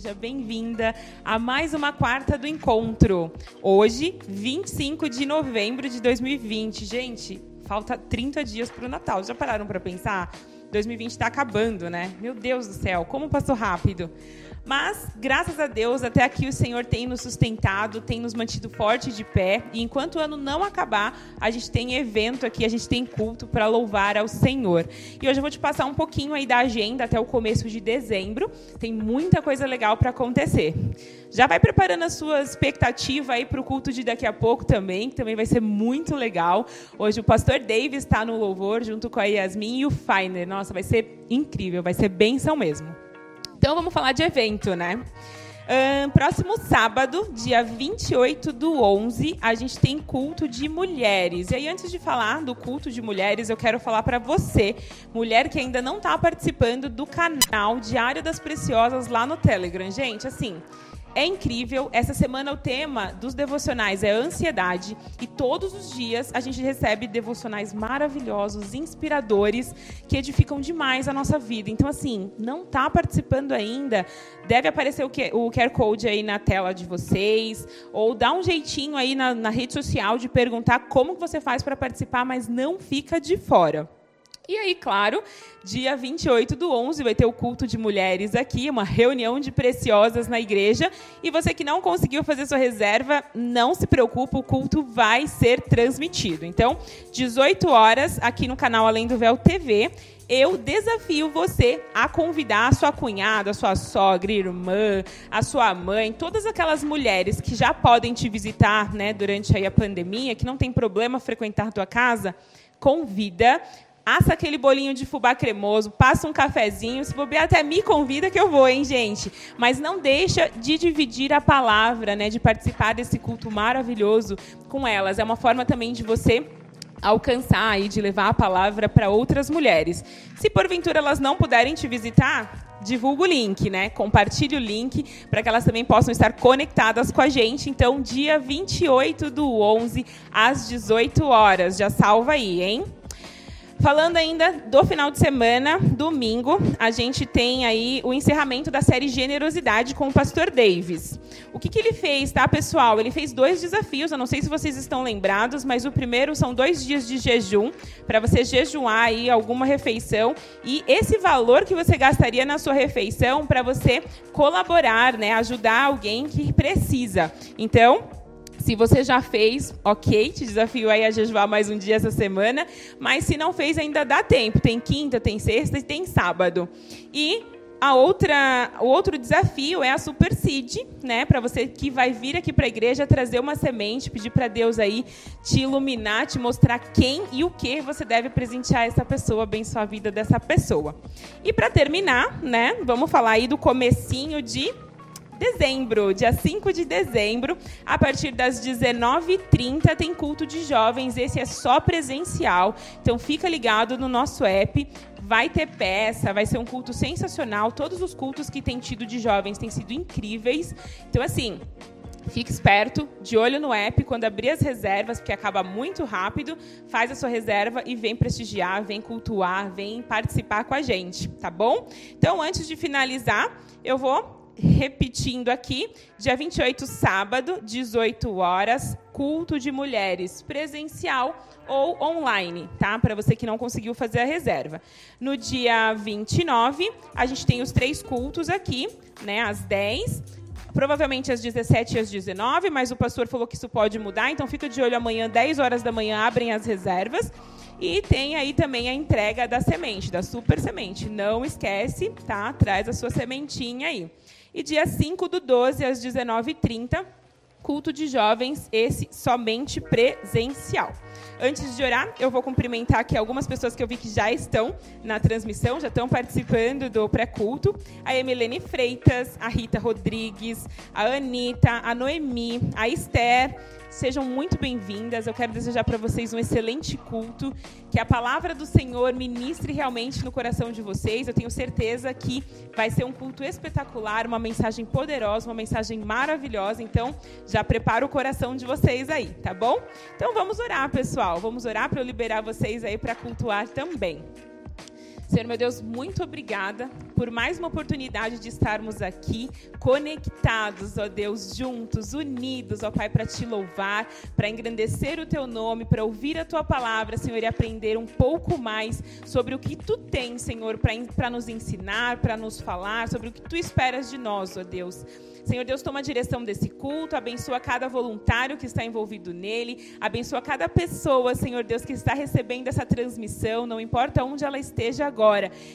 seja bem-vinda a mais uma quarta do encontro. Hoje, 25 de novembro de 2020. Gente, falta 30 dias para o Natal. Já pararam para pensar? 2020 está acabando, né? Meu Deus do céu, como passou rápido. Graças a Deus, até aqui o Senhor tem nos sustentado, tem nos mantido forte de pé. E enquanto o ano não acabar, a gente tem evento aqui, a gente tem culto para louvar ao Senhor. E hoje eu vou te passar um pouquinho aí da agenda até o começo de dezembro. Tem muita coisa legal para acontecer. Já vai preparando a sua expectativa aí para o culto de daqui a pouco também, que também vai ser muito legal. Hoje o pastor Davis está no louvor junto com a Yasmin e o Feiner. Nossa, vai ser incrível, vai ser benção mesmo. Então vamos falar de evento, né? Próximo sábado, dia 28 do 11, a gente tem culto de mulheres. E aí, antes de falar do culto de mulheres, eu quero falar para você, mulher que ainda não está participando do canal Diário das Preciosas lá no Telegram. Gente, assim, é incrível. Essa semana o tema dos devocionais é ansiedade e todos os dias a gente recebe devocionais maravilhosos, inspiradores, que edificam demais a nossa vida. Então assim, não está participando ainda? Deve aparecer o, o QR Code aí na tela de vocês ou dá um jeitinho aí na, na rede social de perguntar como que você faz para participar, mas não fica de fora. E aí, claro, dia 28 do 11 vai ter o culto de mulheres aqui, uma reunião de preciosas na igreja. E você que não conseguiu fazer sua reserva, não se preocupe, o culto vai ser transmitido. Então, 18 horas aqui no canal Além do Véu TV. Eu desafio você a convidar a sua cunhada, a sua sogra, irmã, a sua mãe, todas aquelas mulheres que já podem te visitar, né, durante aí a pandemia, que não tem problema frequentar tua casa, convida assa aquele bolinho de fubá cremoso, passa um cafezinho, se bobear até me convida que eu vou, hein, gente? Mas não deixa de dividir a palavra, né, de participar desse culto maravilhoso com elas. É uma forma também de você alcançar e de levar a palavra para outras mulheres. Se porventura elas não puderem te visitar, divulga o link, né? Compartilhe o link para que elas também possam estar conectadas com a gente. Então, dia 28 do 11 às 18 horas. Já salva aí, hein? Falando ainda do final de semana, domingo, a gente tem aí o encerramento da série Generosidade com o pastor Davis. O que, que ele fez, tá, pessoal? Ele fez dois desafios, eu não sei se vocês estão lembrados, mas o primeiro são dois dias de jejum, para você jejuar aí alguma refeição, e esse valor que você gastaria na sua refeição para você colaborar, né, ajudar alguém que precisa. Então, se você já fez, ok, te desafio aí a jejuar mais um dia essa semana, mas se não fez, ainda dá tempo. Tem quinta, tem sexta e tem sábado. E a outra, o outro desafio é a Super Seed, né? Para você que vai vir aqui para a igreja trazer uma semente, pedir para Deus aí te iluminar, te mostrar quem e o que você deve presentear essa pessoa, abençoar a vida dessa pessoa. E para terminar, né? Vamos falar aí do comecinho de dezembro, dia 5 de dezembro, a partir das 19h30 tem culto de jovens, esse é só presencial, então fica ligado no nosso app, vai ter peça, vai ser um culto sensacional, todos os cultos que tem tido de jovens têm sido incríveis, então assim... Fique esperto, de olho no app, quando abrir as reservas, porque acaba muito rápido, faz a sua reserva e vem prestigiar, vem cultuar, vem participar com a gente, tá bom? Então, antes de finalizar, eu vou repetindo aqui, dia 28, sábado, 18 horas, culto de mulheres, presencial ou online, tá? Para você que não conseguiu fazer a reserva. No dia 29, a gente tem os três cultos aqui, né, às 10, provavelmente às 17 e às 19, mas o pastor falou que isso pode mudar, então fica de olho amanhã, 10 horas da manhã, abrem as reservas. E tem aí também a entrega da semente, da super semente. Não esquece, tá? Traz a sua sementinha aí. E dia 5 do 12, às 19h30, culto de jovens, esse somente presencial. Antes de orar, eu vou cumprimentar aqui algumas pessoas que eu vi que já estão na transmissão, já estão participando do pré-culto. A Emilene Freitas, a Rita Rodrigues, a Anitta, a Noemi, a Esther, Sejam muito bem-vindas. Eu quero desejar para vocês um excelente culto, que a palavra do Senhor ministre realmente no coração de vocês. Eu tenho certeza que vai ser um culto espetacular, uma mensagem poderosa, uma mensagem maravilhosa. Então, já prepara o coração de vocês aí, tá bom? Então, vamos orar, pessoal. Vamos orar para eu liberar vocês aí para cultuar também. Senhor meu Deus, muito obrigada por mais uma oportunidade de estarmos aqui conectados, ó Deus, juntos, unidos, ó Pai, para te louvar, para engrandecer o teu nome, para ouvir a tua palavra, Senhor, e aprender um pouco mais sobre o que tu tens, Senhor, para nos ensinar, para nos falar, sobre o que tu esperas de nós, ó Deus. Senhor Deus, toma a direção desse culto, abençoa cada voluntário que está envolvido nele, abençoa cada pessoa, Senhor Deus, que está recebendo essa transmissão, não importa onde ela esteja agora.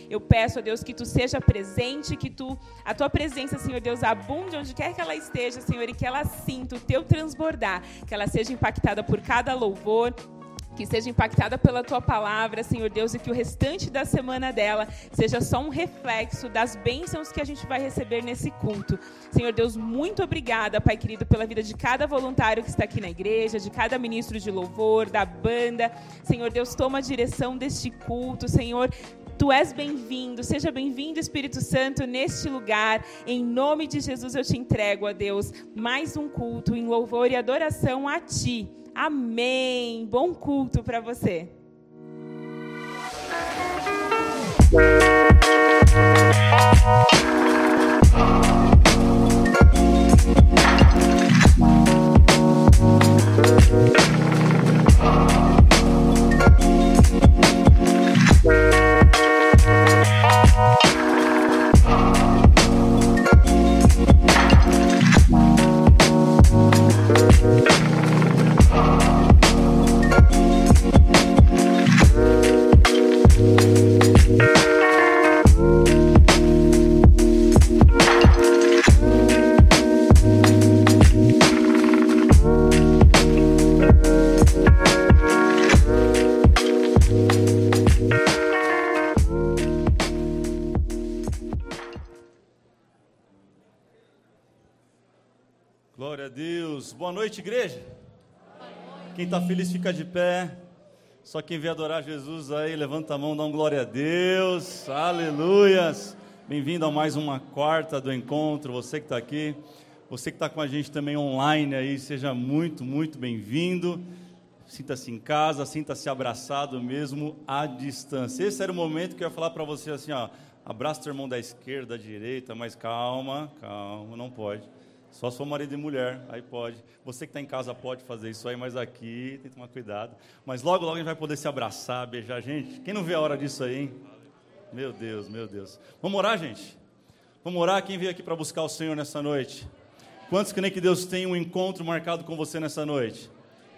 Eu peço a Deus que tu seja presente, que tu a tua presença, Senhor Deus, abunde onde quer que ela esteja, Senhor, e que ela sinta o teu transbordar, que ela seja impactada por cada louvor, que seja impactada pela tua palavra, Senhor Deus, e que o restante da semana dela seja só um reflexo das bênçãos que a gente vai receber nesse culto. Senhor Deus, muito obrigada, Pai querido, pela vida de cada voluntário que está aqui na igreja, de cada ministro de louvor, da banda. Senhor Deus, toma a direção deste culto, Senhor. Tu és bem-vindo, seja bem-vindo, Espírito Santo, neste lugar. Em nome de Jesus eu te entrego, a Deus, mais um culto em louvor e adoração a Ti. Amém. Bom culto para você. Boa noite, igreja. Quem está feliz fica de pé. Só quem vem adorar Jesus aí, levanta a mão, dá um glória a Deus. Aleluias. Bem-vindo a mais uma quarta do encontro. Você que está aqui, você que está com a gente também online aí, seja muito, muito bem-vindo. Sinta-se em casa, sinta-se abraçado mesmo à distância. Esse era o momento que eu ia falar para você assim, ó, abraça o irmão da esquerda, da direita, mas calma, calma, não pode. Só se for marido e mulher, aí pode. Você que está em casa pode fazer isso aí, mas aqui tem que tomar cuidado. Mas logo, logo a gente vai poder se abraçar, beijar. Gente, quem não vê a hora disso aí, hein? Meu Deus, meu Deus. Vamos orar, gente? Vamos orar? Quem veio aqui para buscar o Senhor nessa noite? Quantos creem que Deus tem um encontro marcado com você nessa noite?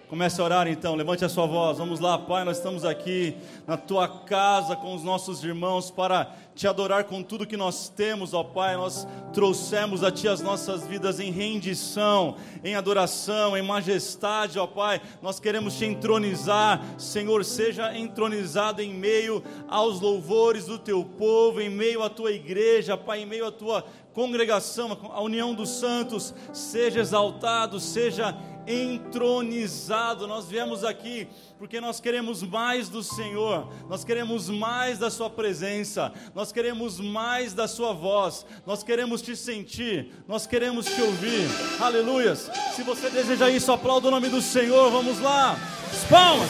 Comece a orar então, levante a sua voz. Vamos lá, Pai, nós estamos aqui na tua casa com os nossos irmãos para te adorar com tudo que nós temos, ó Pai. Nós trouxemos a ti as nossas vidas em rendição, em adoração, em majestade, ó Pai. Nós queremos te entronizar, Senhor, seja entronizado em meio aos louvores do teu povo, em meio à tua igreja, Pai, em meio à tua congregação, a união dos santos, seja exaltado, seja entronizado. Nós viemos aqui porque nós queremos mais do Senhor, nós queremos mais da Sua presença, nós queremos mais da Sua voz, nós queremos te sentir, nós queremos te ouvir. Aleluias! Se você deseja isso, aplauda o nome do Senhor. Vamos lá, As palmas.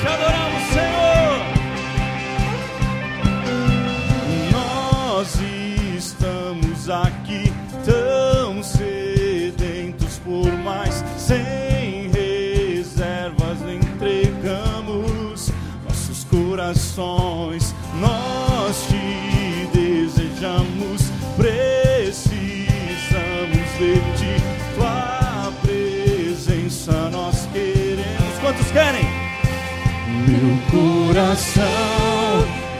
Te adoramos, Senhor. Nós estamos aqui tão cedo por mais. Sem reservas entregamos nossos corações. Nós te desejamos, precisamos de ti. Tua presença nós queremos. Quantos querem? Meu coração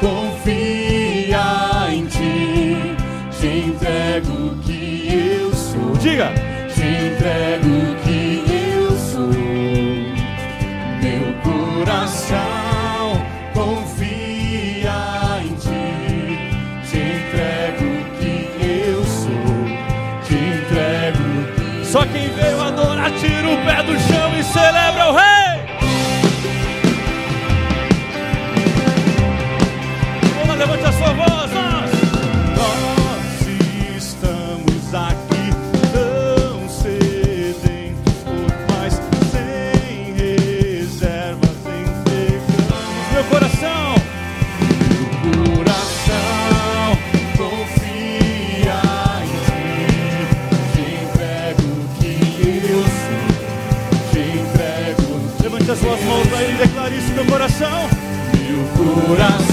confia Diga entrego que eu sou. Meu coração confia em ti. Te entrego que eu sou. Te entrego que Só quem veio adorar, tira o pé do chão e celebra coração, meu coração.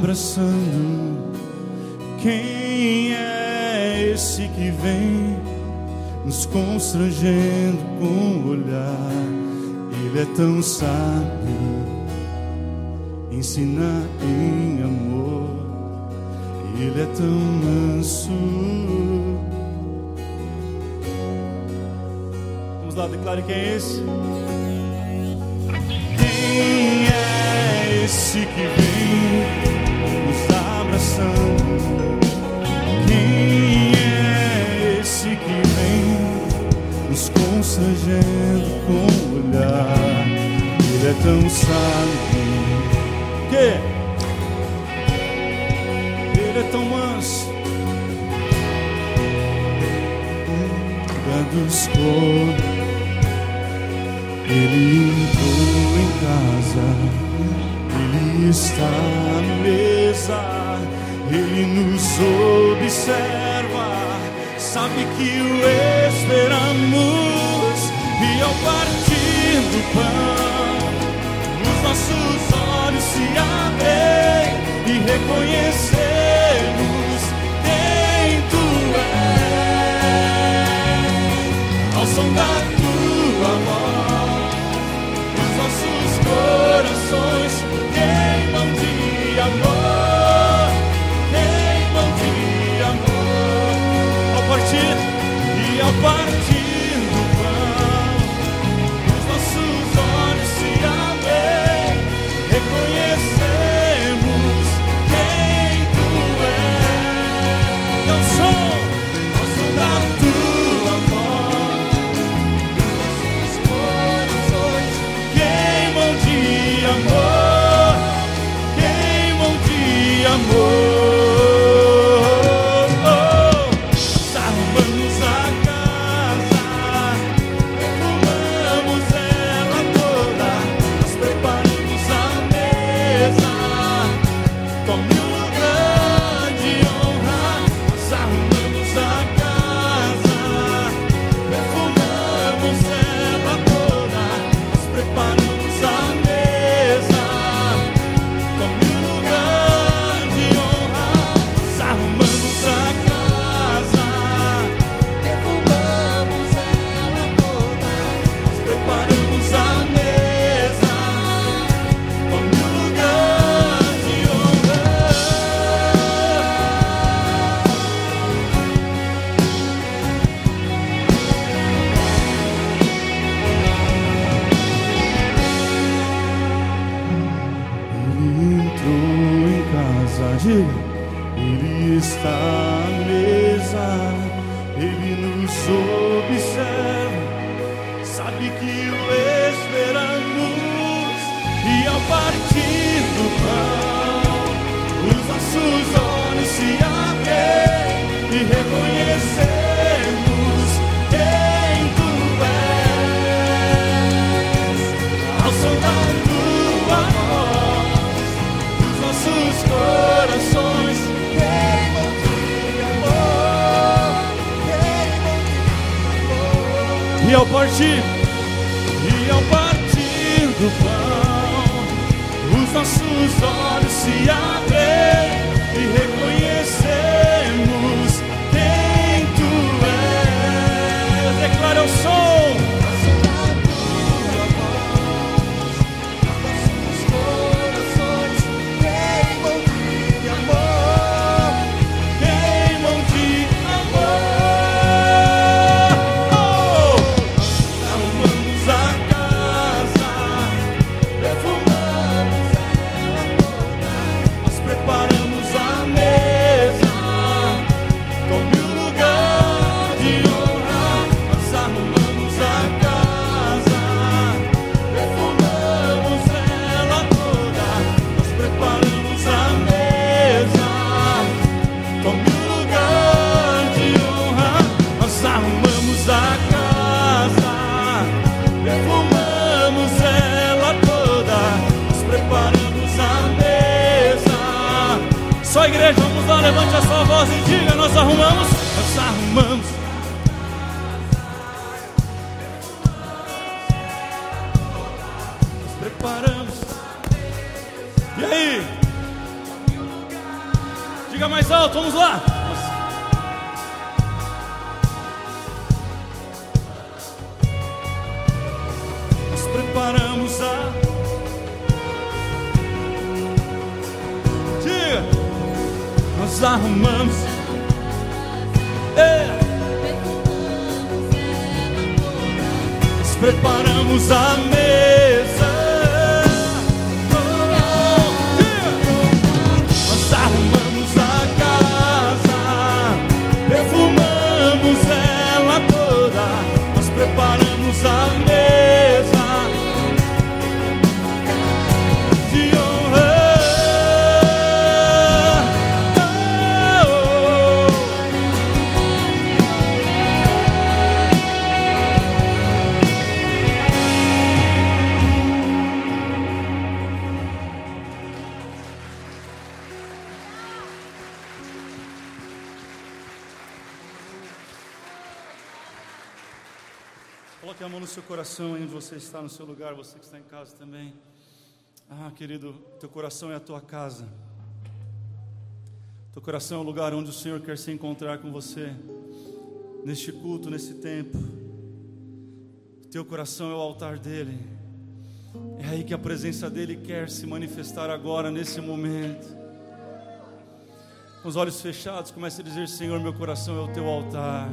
Abraçando. Quem é esse que vem nos constrangendo com o olhar? Ele é tão sábio, ensina em amor. Ele é tão manso. Vamos lá, declare quem é esse. Quem é esse que vem? constrangendo com o olhar. Ele é tão sábio. Que? Ele é tão manso. Cuida dos. Ele entrou em casa. Ele está à mesa. Ele nos observa sabe que o esperamos e ao partir do pão os nossos olhos se abrem e reconhecer Diga, nós arrumamos, nós arrumamos. Preparamos. E aí? Diga mais alto, vamos lá. Nós preparamos a. nós arrumamos Preparamos a mesa. Você está, no seu lugar, você que está em casa também. Ah, querido, teu coração é a tua casa. Teu coração é o lugar onde o Senhor quer se encontrar com você. Neste culto, nesse tempo. Teu coração é o altar dele. É aí que a presença dele quer se manifestar agora, nesse momento. Com os olhos fechados, comece a dizer: Senhor, meu coração é o teu altar.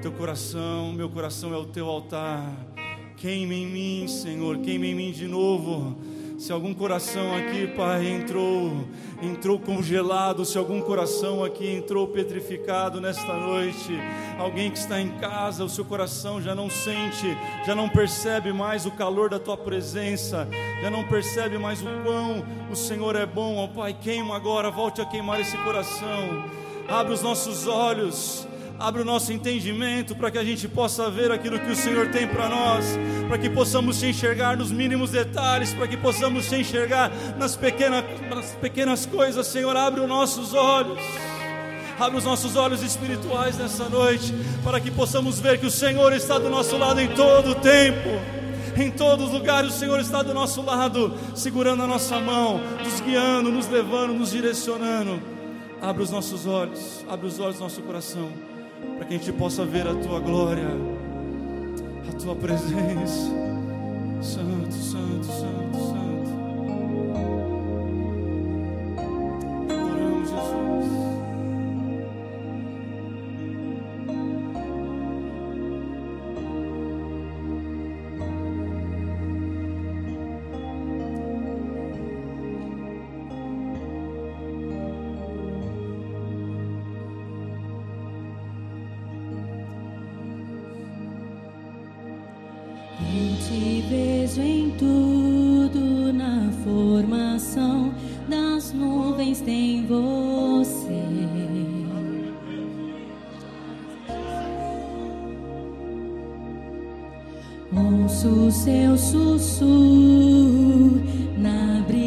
Teu coração, meu coração é o teu altar. Queime em mim, Senhor, queime em mim de novo. Se algum coração aqui, Pai, entrou, entrou congelado, se algum coração aqui entrou petrificado nesta noite, alguém que está em casa, o seu coração já não sente, já não percebe mais o calor da tua presença, já não percebe mais o quão o Senhor é bom, ó Pai, queima agora, volte a queimar esse coração. Abre os nossos olhos Abre o nosso entendimento para que a gente possa ver aquilo que o Senhor tem para nós, para que possamos te enxergar nos mínimos detalhes, para que possamos te enxergar nas pequenas, nas pequenas coisas. Senhor, abre os nossos olhos. Abre os nossos olhos espirituais nessa noite, para que possamos ver que o Senhor está do nosso lado em todo o tempo. Em todos os lugares o Senhor está do nosso lado, segurando a nossa mão, nos guiando, nos levando, nos direcionando. Abre os nossos olhos, abre os olhos do nosso coração para que a gente possa ver a tua glória, a tua presença. Santo, santo, santo, santo. Ouço seu sussurro na brisa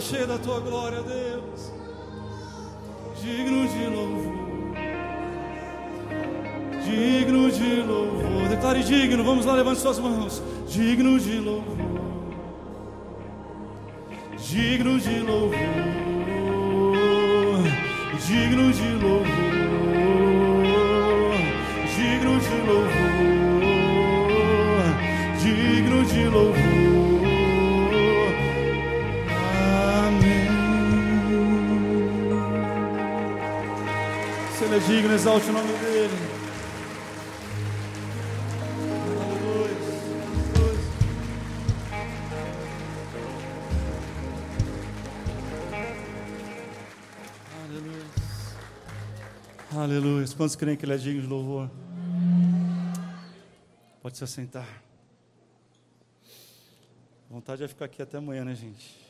Está cheia da tua glória, Deus. Digno de louvor. Digno de louvor. Declare digno. Vamos lá, levante suas mãos. Digno de louvor. Digno de louvor. Digno de louvor. Digno de louvor. Digno de louvor. Ele é digno, exalte o nome dele. Aleluia. Aleluia. Quantos creem que Ele é digno de louvor? Pode se assentar. Vontade é ficar aqui até amanhã, né, gente?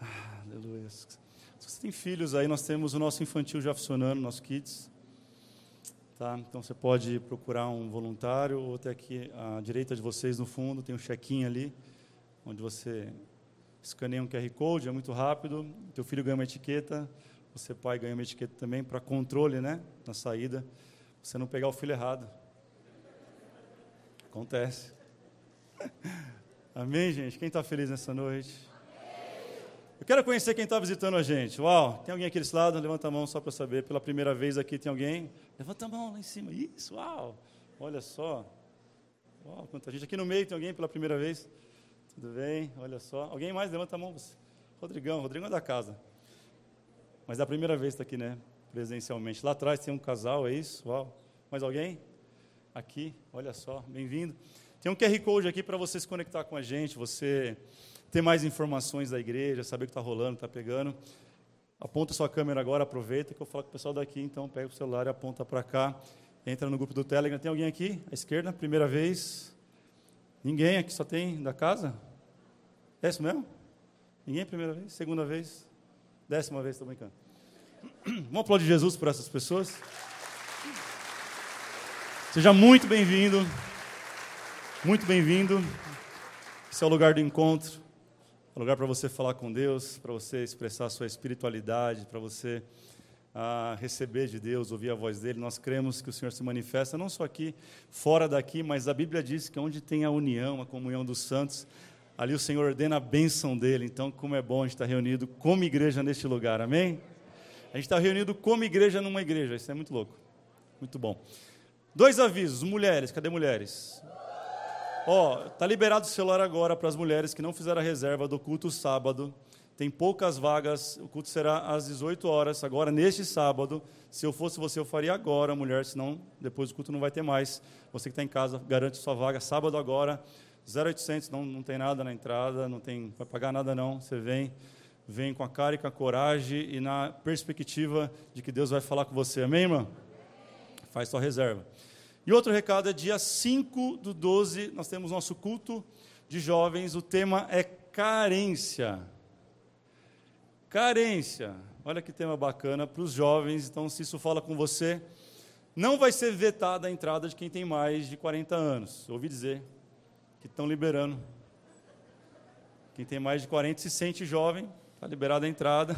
Aleluia. Se você tem filhos aí, nós temos o nosso infantil já funcionando, nosso kids. Tá? Então você pode procurar um voluntário ou até aqui à direita de vocês no fundo tem um check-in ali, onde você escaneia um QR Code, é muito rápido. Teu filho ganha uma etiqueta, você pai ganha uma etiqueta também para controle, né, na saída. Você não pegar o filho errado. Acontece. Amém, gente? Quem está feliz nessa noite? Eu quero conhecer quem está visitando a gente. Uau, tem alguém aqui desse lado? Levanta a mão só para saber. Pela primeira vez aqui tem alguém? Levanta a mão lá em cima. Isso, uau. Olha só. Uau, quanta gente. Aqui no meio tem alguém pela primeira vez? Tudo bem? Olha só. Alguém mais? Levanta a mão. Você. Rodrigão. Rodrigão é da casa. Mas é a primeira vez está aqui, né? Presencialmente. Lá atrás tem um casal, é isso? Uau. Mais alguém? Aqui, olha só. Bem-vindo. Tem um QR Code aqui para você se conectar com a gente, você ter mais informações da igreja, saber o que está rolando, está pegando. Aponta sua câmera agora, aproveita que eu falo com o pessoal daqui, então pega o celular e aponta para cá. Entra no grupo do Telegram. Tem alguém aqui? À esquerda, primeira vez. Ninguém aqui, só tem da casa? É isso mesmo? Ninguém primeira vez? Segunda vez? Décima vez, estou brincando. Vamos aplaudir Jesus por essas pessoas? Seja muito bem-vindo. Muito bem-vindo. Esse é o lugar do encontro. É o lugar para você falar com Deus, para você expressar a sua espiritualidade, para você ah, receber de Deus, ouvir a voz dele. Nós cremos que o Senhor se manifesta não só aqui, fora daqui, mas a Bíblia diz que onde tem a união, a comunhão dos santos, ali o Senhor ordena a bênção dele. Então, como é bom a gente estar reunido como igreja neste lugar, amém? A gente está reunido como igreja numa igreja, isso é muito louco, muito bom. Dois avisos, mulheres, cadê mulheres? Ó, tá liberado o celular agora para as mulheres que não fizeram a reserva do culto sábado. Tem poucas vagas, o culto será às 18 horas, agora neste sábado. Se eu fosse você, eu faria agora, mulher, senão depois o culto não vai ter mais. Você que está em casa, garante sua vaga sábado agora, 0800, não, não tem nada na entrada, não tem, vai pagar nada não. Você vem, vem com a cara e com a coragem e na perspectiva de que Deus vai falar com você. Amém, irmã? Faz sua reserva. E outro recado é dia 5 do 12, nós temos nosso culto de jovens, o tema é carência. Carência. Olha que tema bacana para os jovens, então se isso fala com você, não vai ser vetada a entrada de quem tem mais de 40 anos. Ouvi dizer que estão liberando. Quem tem mais de 40 se sente jovem, está liberada a entrada.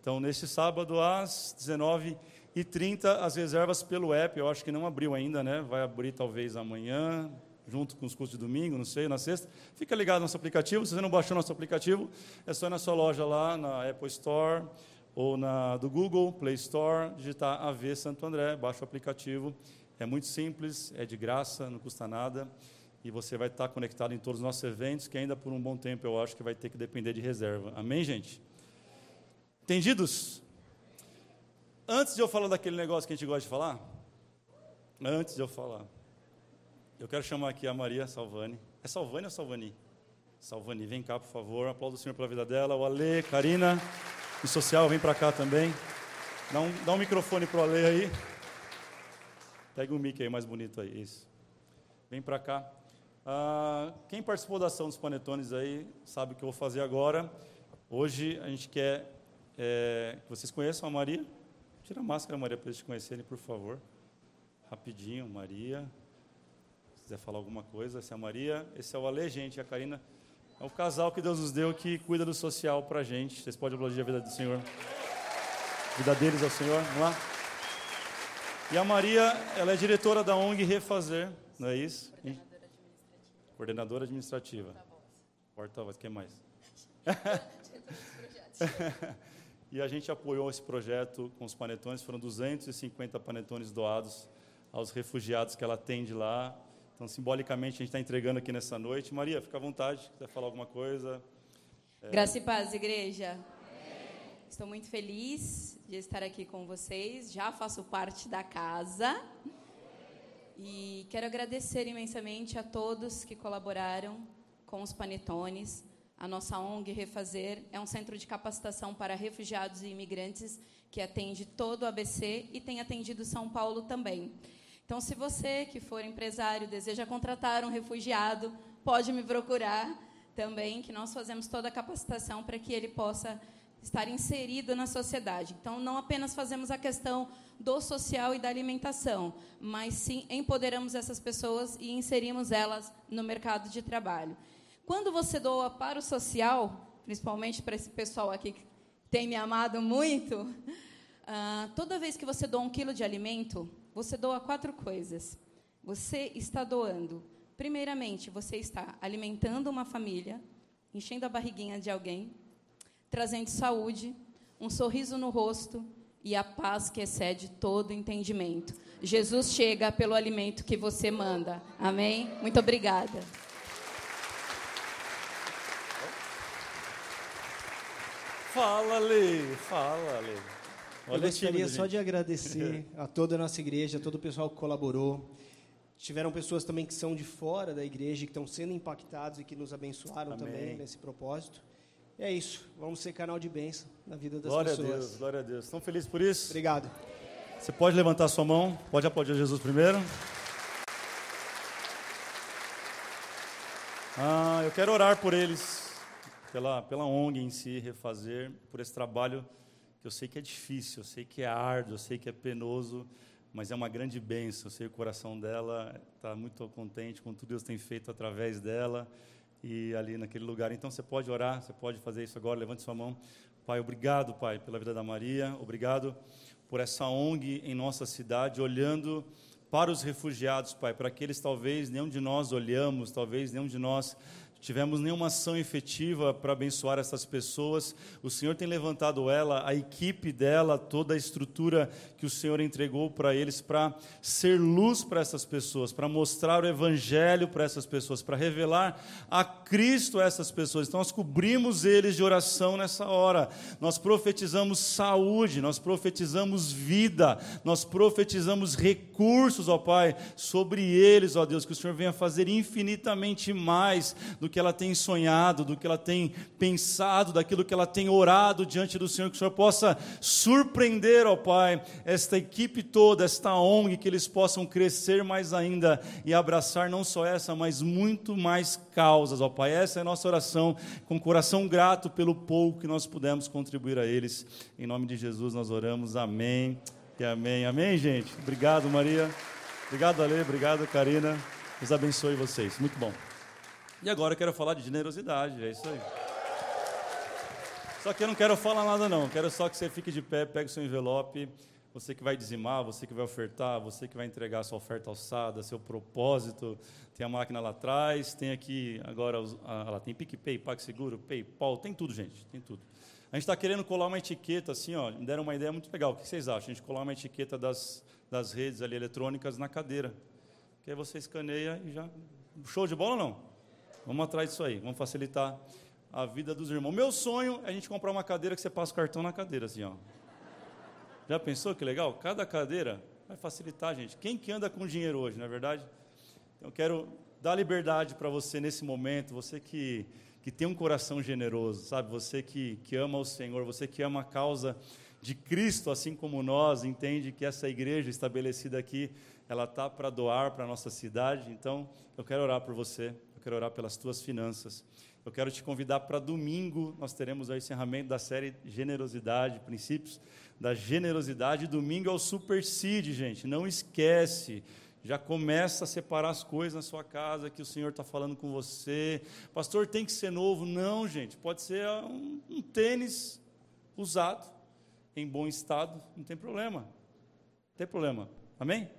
Então, neste sábado, às 19 e 30 as reservas pelo app, eu acho que não abriu ainda, né? Vai abrir talvez amanhã, junto com os cursos de domingo, não sei, na sexta. Fica ligado no nosso aplicativo. Se você não baixou nosso aplicativo, é só ir na sua loja lá, na Apple Store ou na do Google Play Store, digitar AV Santo André, baixa o aplicativo. É muito simples, é de graça, não custa nada. E você vai estar conectado em todos os nossos eventos, que ainda por um bom tempo eu acho que vai ter que depender de reserva. Amém, gente? Entendidos? Antes de eu falar daquele negócio que a gente gosta de falar, antes de eu falar, eu quero chamar aqui a Maria Salvani. É Salvani ou Salvani? Salvani, vem cá, por favor. Aplauda o Senhor pela vida dela. O Ale, Karina, e social, vem para cá também. Dá um, dá um microfone para o Ale aí. Pega o mic aí mais bonito aí, isso. Vem para cá. Ah, quem participou da ação dos panetones aí sabe o que eu vou fazer agora. Hoje a gente quer é, que vocês conheçam a Maria. Tira a máscara, Maria, para eles te conhecerem, por favor. Rapidinho, Maria. Se quiser falar alguma coisa, essa é a Maria. Esse é o Ale, gente, a Karina. É o casal que Deus nos deu que cuida do social para a gente. Vocês podem aplaudir a vida do Senhor. A vida deles ao Senhor. Vamos lá. E a Maria, ela é diretora da ONG Refazer, não é isso? Coordenadora administrativa. Porta-voz, quem mais? e a gente apoiou esse projeto com os panetones, foram 250 panetones doados aos refugiados que ela atende lá. Então, simbolicamente, a gente está entregando aqui nessa noite. Maria, fica à vontade, se quiser falar alguma coisa. Graça e paz, igreja. Estou muito feliz de estar aqui com vocês. Já faço parte da casa. E quero agradecer imensamente a todos que colaboraram com os panetones. A nossa ONG Refazer é um centro de capacitação para refugiados e imigrantes que atende todo o ABC e tem atendido São Paulo também. Então, se você que for empresário deseja contratar um refugiado, pode me procurar também, que nós fazemos toda a capacitação para que ele possa estar inserido na sociedade. Então, não apenas fazemos a questão do social e da alimentação, mas sim empoderamos essas pessoas e inserimos elas no mercado de trabalho. Quando você doa para o social, principalmente para esse pessoal aqui que tem me amado muito, ah, toda vez que você doa um quilo de alimento, você doa quatro coisas. Você está doando. Primeiramente, você está alimentando uma família, enchendo a barriguinha de alguém, trazendo saúde, um sorriso no rosto e a paz que excede todo entendimento. Jesus chega pelo alimento que você manda. Amém? Muito obrigada. Fala, Lê, fala, Lê. Eu Olha gostaria tímido, só gente. de agradecer a toda a nossa igreja, a todo o pessoal que colaborou. Tiveram pessoas também que são de fora da igreja, que estão sendo impactados e que nos abençoaram Amém. também nesse propósito. E é isso, vamos ser canal de bênção na vida das Glória a pessoas. Deus, glória a Deus. Estão felizes por isso? Obrigado. Você pode levantar sua mão, pode aplaudir Jesus primeiro. Ah, eu quero orar por eles, pela, pela ONG em si, refazer, por esse trabalho que eu sei que é difícil, eu sei que é árduo, eu sei que é penoso, mas é uma grande bênção. Eu sei que o coração dela está muito contente com tudo que Deus tem feito através dela e ali naquele lugar. Então você pode orar, você pode fazer isso agora, levante sua mão. Pai, obrigado, Pai, pela vida da Maria, obrigado por essa ONG em nossa cidade, olhando para os refugiados, Pai, para aqueles talvez nenhum de nós olhamos, talvez nenhum de nós tivemos nenhuma ação efetiva para abençoar essas pessoas. O Senhor tem levantado ela, a equipe dela, toda a estrutura que o Senhor entregou para eles para ser luz para essas pessoas, para mostrar o evangelho para essas pessoas, para revelar a Cristo a essas pessoas. Então nós cobrimos eles de oração nessa hora. Nós profetizamos saúde, nós profetizamos vida, nós profetizamos recursos, ó Pai, sobre eles, ó Deus, que o Senhor venha fazer infinitamente mais do que ela tem sonhado, do que ela tem pensado, daquilo que ela tem orado diante do Senhor, que o Senhor possa surpreender, ó Pai, esta equipe toda, esta ONG, que eles possam crescer mais ainda e abraçar não só essa, mas muito mais causas, ó Pai. Essa é a nossa oração, com coração grato pelo pouco que nós pudemos contribuir a eles. Em nome de Jesus nós oramos. Amém. E amém. Amém, gente. Obrigado, Maria. Obrigado, Ale. Obrigado, Karina. Deus abençoe vocês. Muito bom. E agora eu quero falar de generosidade, é isso aí. Só que eu não quero falar nada não, quero só que você fique de pé, pegue seu envelope, você que vai dizimar, você que vai ofertar, você que vai entregar sua oferta alçada, seu propósito, tem a máquina lá atrás, tem aqui agora, lá tem PicPay, PagSeguro, PayPal, tem tudo, gente, tem tudo. A gente está querendo colar uma etiqueta assim, ó, me deram uma ideia muito legal, o que vocês acham? A gente colar uma etiqueta das, das redes ali eletrônicas na cadeira, que aí você escaneia e já... Show de bola ou não? Vamos atrás disso aí, vamos facilitar a vida dos irmãos. Meu sonho é a gente comprar uma cadeira que você passa o cartão na cadeira, assim, ó. Já pensou que legal? Cada cadeira vai facilitar, gente. Quem que anda com dinheiro hoje, não é verdade? Então, eu quero dar liberdade para você nesse momento, você que, que tem um coração generoso, sabe? Você que, que ama o Senhor, você que ama a causa de Cristo, assim como nós, entende que essa igreja estabelecida aqui ela tá para doar para a nossa cidade. Então, eu quero orar por você, quero orar pelas tuas finanças. Eu quero te convidar para domingo, nós teremos o encerramento da série Generosidade, Princípios da Generosidade. Domingo é o Super Seed, gente, não esquece. Já começa a separar as coisas na sua casa que o Senhor está falando com você. Pastor, tem que ser novo? Não, gente. Pode ser um, um tênis usado, em bom estado, não tem problema. Não tem problema. Amém?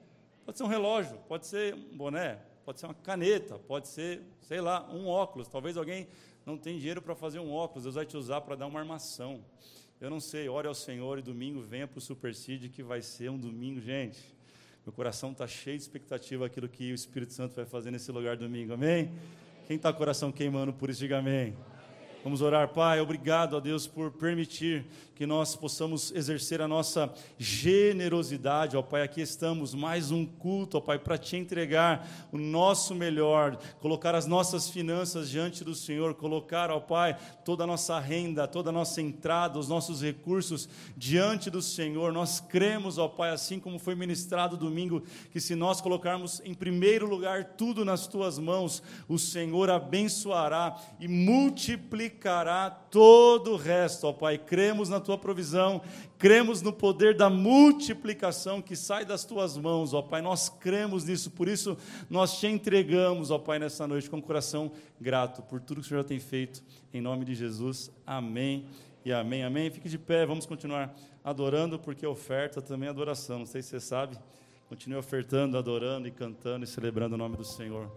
Pode ser um relógio, pode ser um boné, pode ser uma caneta, pode ser, sei lá, um óculos. Talvez alguém não tenha dinheiro para fazer um óculos, Deus vai te usar para dar uma armação. Eu não sei, ore ao Senhor e domingo venha para o Super Seed, que vai ser um domingo, gente. Meu coração está cheio de expectativa aquilo que o Espírito Santo vai fazer nesse lugar domingo, amém? Quem está com o coração queimando por isso, diga amém. Vamos orar, Pai. Obrigado a Deus por permitir que nós possamos exercer a nossa generosidade, ó Pai. Aqui estamos, mais um culto, ó Pai, para te entregar o nosso melhor, colocar as nossas finanças diante do Senhor, colocar, ó Pai, toda a nossa renda, toda a nossa entrada, os nossos recursos diante do Senhor. Nós cremos, ó Pai, assim como foi ministrado domingo, que se nós colocarmos em primeiro lugar tudo nas tuas mãos, o Senhor abençoará e multiplicará todo o resto, ó Pai. Cremos na tua provisão, cremos no poder da multiplicação que sai das tuas mãos, ó Pai. Nós cremos nisso, por isso nós te entregamos, ó Pai, nessa noite com o coração grato por tudo que o Senhor já tem feito. Em nome de Jesus, amém e amém. Amém. Fique de pé, vamos continuar adorando, porque oferta também é adoração. Não sei se você sabe. Continue ofertando, adorando e cantando e celebrando o nome do Senhor.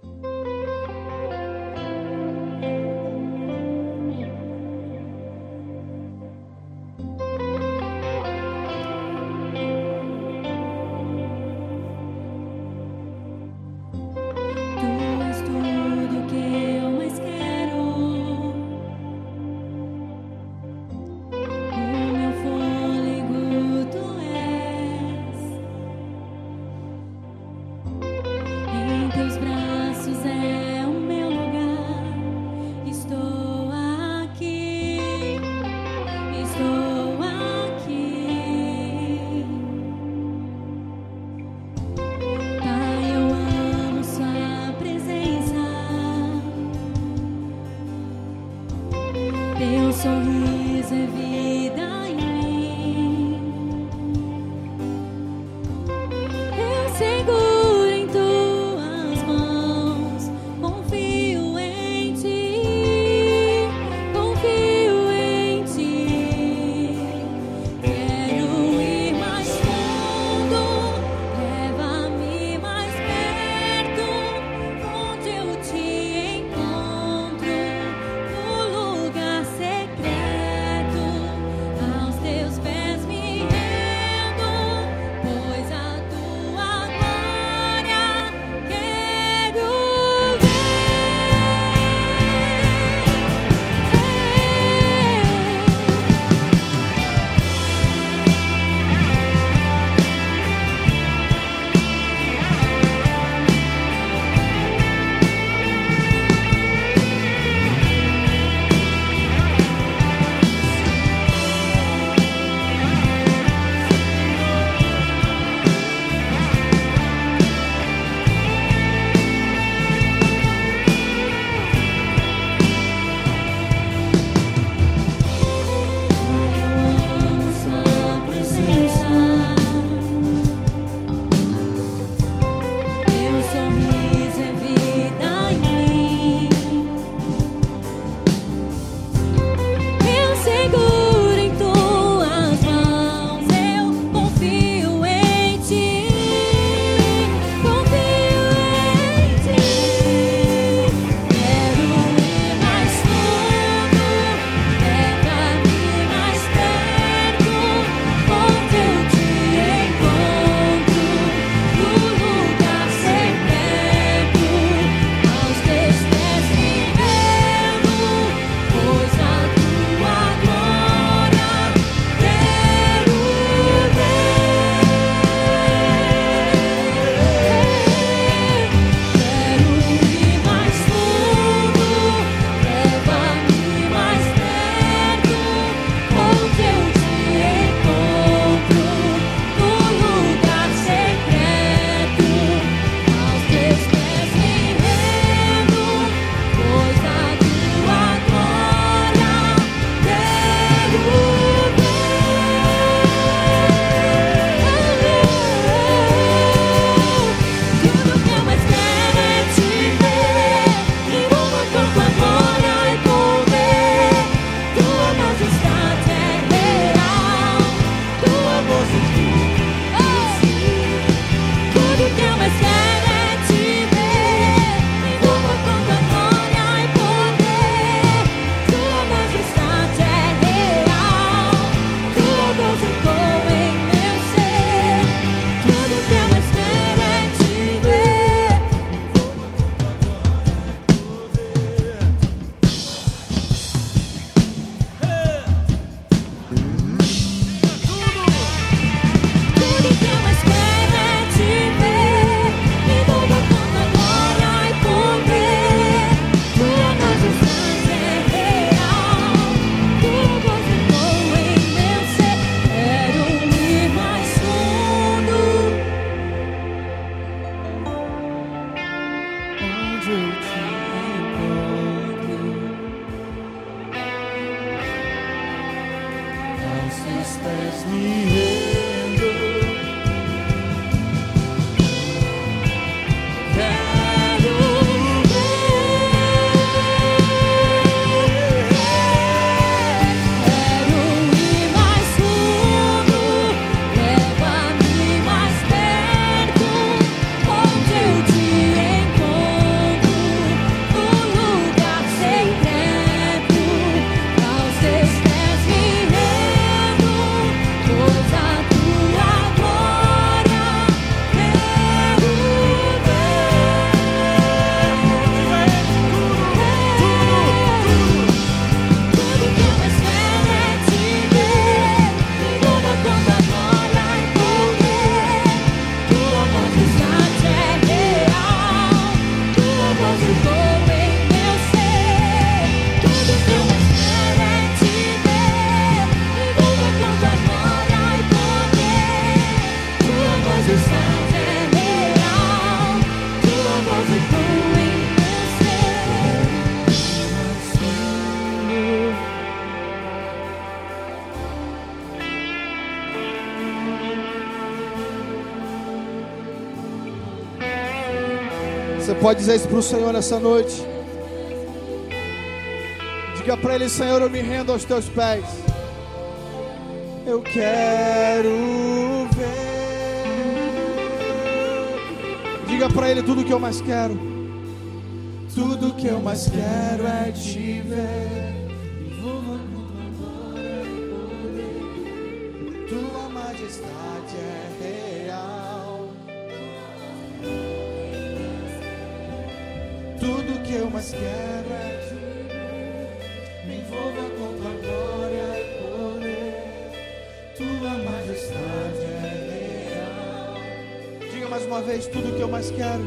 Pode dizer isso para o Senhor nessa noite? Diga para Ele, Senhor, eu me rendo aos teus pés. Eu quero ver. Diga para Ele tudo que eu mais quero. Tudo que eu mais quero é eu mais quero é ver. Me envolva com tua glória e poder. Tua majestade é real. Diga mais uma vez: tudo que eu mais quero.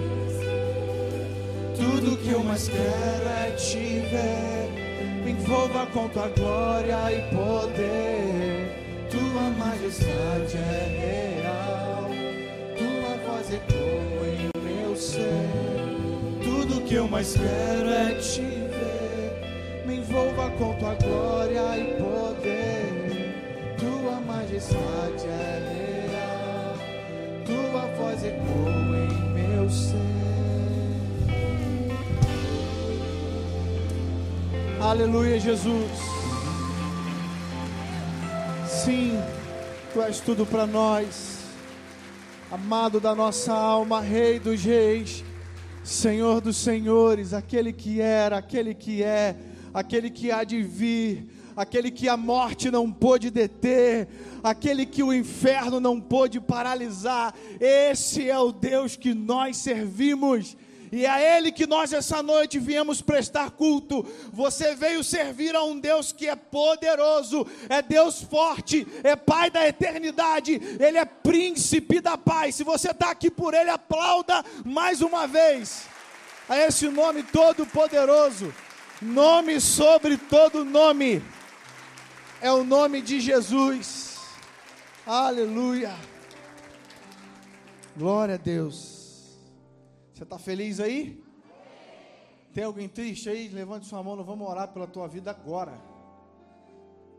Tudo que eu mais quero é te ver. Me envolva com tua glória e poder. Tua majestade é real. Tua voz ecoa em meu ser. Que eu mais quero é te ver. Me envolva com tua glória e poder. Tua majestade é real. Tua voz ecoa em meu ser. Aleluia, Jesus. Sim, tu és tudo para nós, amado da nossa alma, Rei dos Reis, Senhor dos Senhores, aquele que era, aquele que é, aquele que há de vir, aquele que a morte não pôde deter, aquele que o inferno não pôde paralisar. Esse é o Deus que nós servimos. E é a Ele que nós essa noite viemos prestar culto. Você veio servir a um Deus que é poderoso, é Deus forte, é Pai da eternidade, Ele é príncipe da paz. Se você está aqui por Ele, aplauda mais uma vez a esse nome todo poderoso, nome sobre todo nome, é o nome de Jesus. Aleluia. Glória a Deus. Você está feliz aí? Tem alguém triste aí? Levante sua mão, nós vamos orar pela tua vida agora.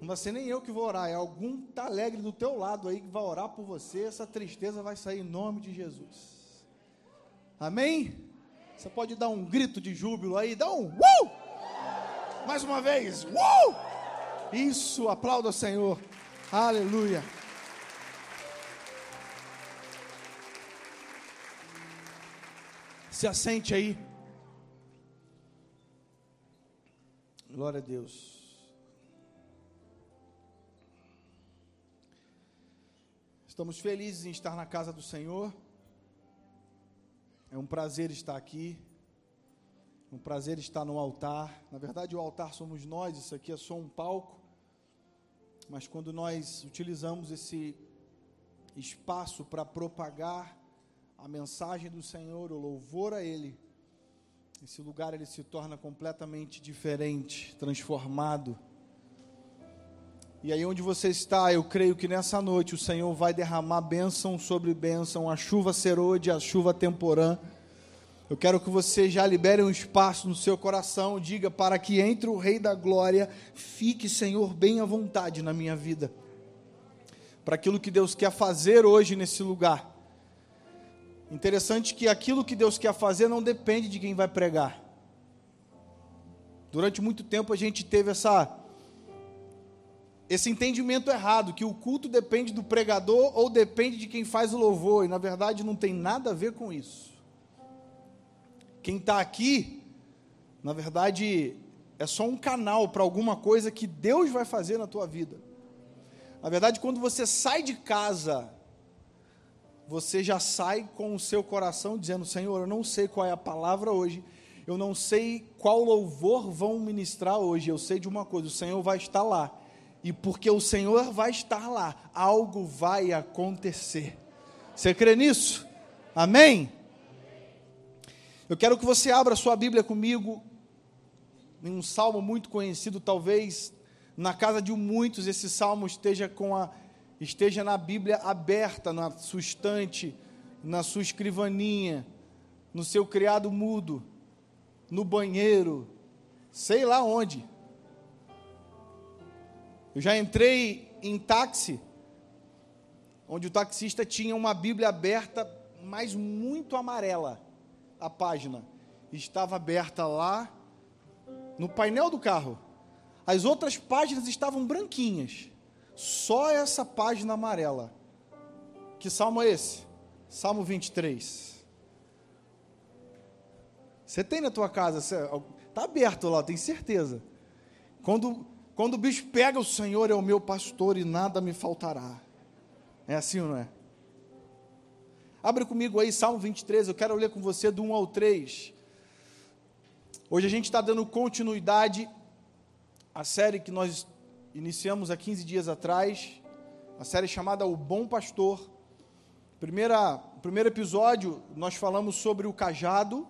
Não vai ser nem eu que vou orar, é algum que está alegre do teu lado aí que vai orar por você. Essa tristeza vai sair em nome de Jesus. Amém? Você pode dar um grito de júbilo aí, dá um uh! Mais uma vez, uh! Isso, aplauda o Senhor. Aleluia. Se assente aí. Glória a Deus. Estamos felizes em estar na casa do Senhor. É um prazer estar aqui. Um prazer estar no altar. Na verdade, o altar somos nós, isso aqui é só um palco. Mas quando nós utilizamos esse espaço para propagar a mensagem do Senhor, o louvor a Ele, esse lugar ele se torna completamente diferente, transformado. E aí onde você está, eu creio que nessa noite o Senhor vai derramar bênção sobre bênção, a chuva serode, a chuva temporã. Eu quero que você já libere um espaço no seu coração, diga para que entre o Rei da Glória, fique, Senhor, bem à vontade na minha vida. Para aquilo que Deus quer fazer hoje nesse lugar. Interessante que aquilo que Deus quer fazer não depende de quem vai pregar. Durante muito tempo a gente teve essa esse entendimento errado, que o culto depende do pregador ou depende de quem faz o louvor, e na verdade não tem nada a ver com isso. Quem está aqui, na verdade, é só um canal para alguma coisa que Deus vai fazer na tua vida. Na verdade, quando você sai de casa você já sai com o seu coração dizendo: Senhor, eu não sei qual é a palavra hoje, eu não sei qual louvor vão ministrar hoje, eu sei de uma coisa: o Senhor vai estar lá, e porque o Senhor vai estar lá, algo vai acontecer. Você crê nisso? Amém? Eu quero que você abra sua Bíblia comigo, em um salmo muito conhecido, talvez na casa de muitos esse salmo esteja com a esteja na Bíblia aberta na sua estante, na sua escrivaninha, no seu criado mudo, no banheiro, sei lá onde. Eu já entrei em táxi, onde o taxista tinha uma Bíblia aberta, mas muito amarela a página. estava aberta lá no painel do carro. As outras páginas estavam branquinhas. Só essa página amarela. Que salmo é esse? Salmo 23. Você tem na tua casa, está aberto lá, tem certeza. Quando, quando o bicho pega, o Senhor é o meu pastor e nada me faltará. É assim ou não é? Abre comigo aí, Salmo 23, eu quero ler com você do 1 ao 3. Hoje a gente está dando continuidade à série que nós iniciamos há 15 dias atrás, a série chamada O Bom Pastor. Primeira, primeiro episódio, nós falamos sobre o cajado.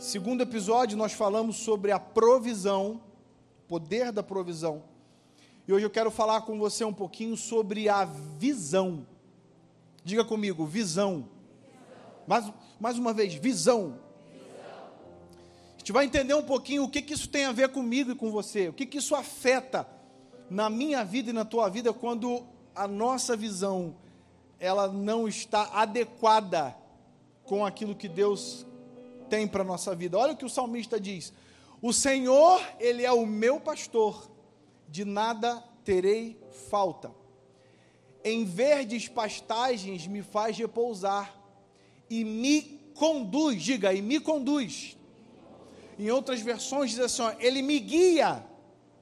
Segundo episódio, nós falamos sobre a provisão, poder da provisão. E hoje eu quero falar com você um pouquinho sobre a visão. Diga comigo, visão. Mais, mais uma vez, visão. A gente vai entender um pouquinho o que, que isso tem a ver comigo e com você, o que, que isso afeta na minha vida e na tua vida quando a nossa visão ela não está adequada com aquilo que Deus tem para a nossa vida. Olha o que o salmista diz: O Senhor, Ele é o meu pastor, de nada terei falta. Em verdes pastagens me faz repousar e me conduz, diga, e me conduz. Em outras versões diz assim: ó, ele me guia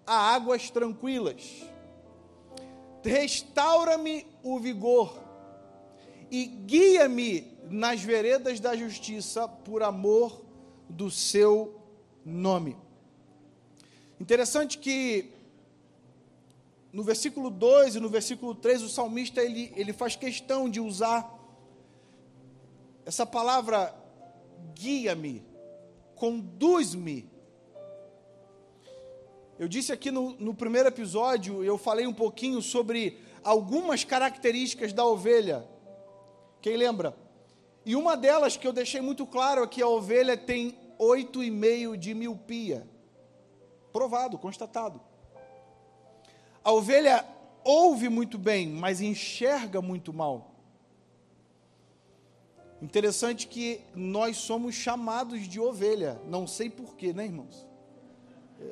a águas tranquilas. Restaura-me o vigor e guia-me nas veredas da justiça por amor do seu nome. Interessante que no versículo 2 e no versículo 3 o salmista ele, ele faz questão de usar essa palavra guia-me, conduz-me. Eu disse aqui no, no primeiro episódio, eu falei um pouquinho sobre algumas características da ovelha. Quem lembra? E uma delas que eu deixei muito claro é que a ovelha tem oito e meio de miopia. Provado, constatado. A ovelha ouve muito bem, mas enxerga muito mal. Interessante que nós somos chamados de ovelha, não sei porquê, né, irmãos?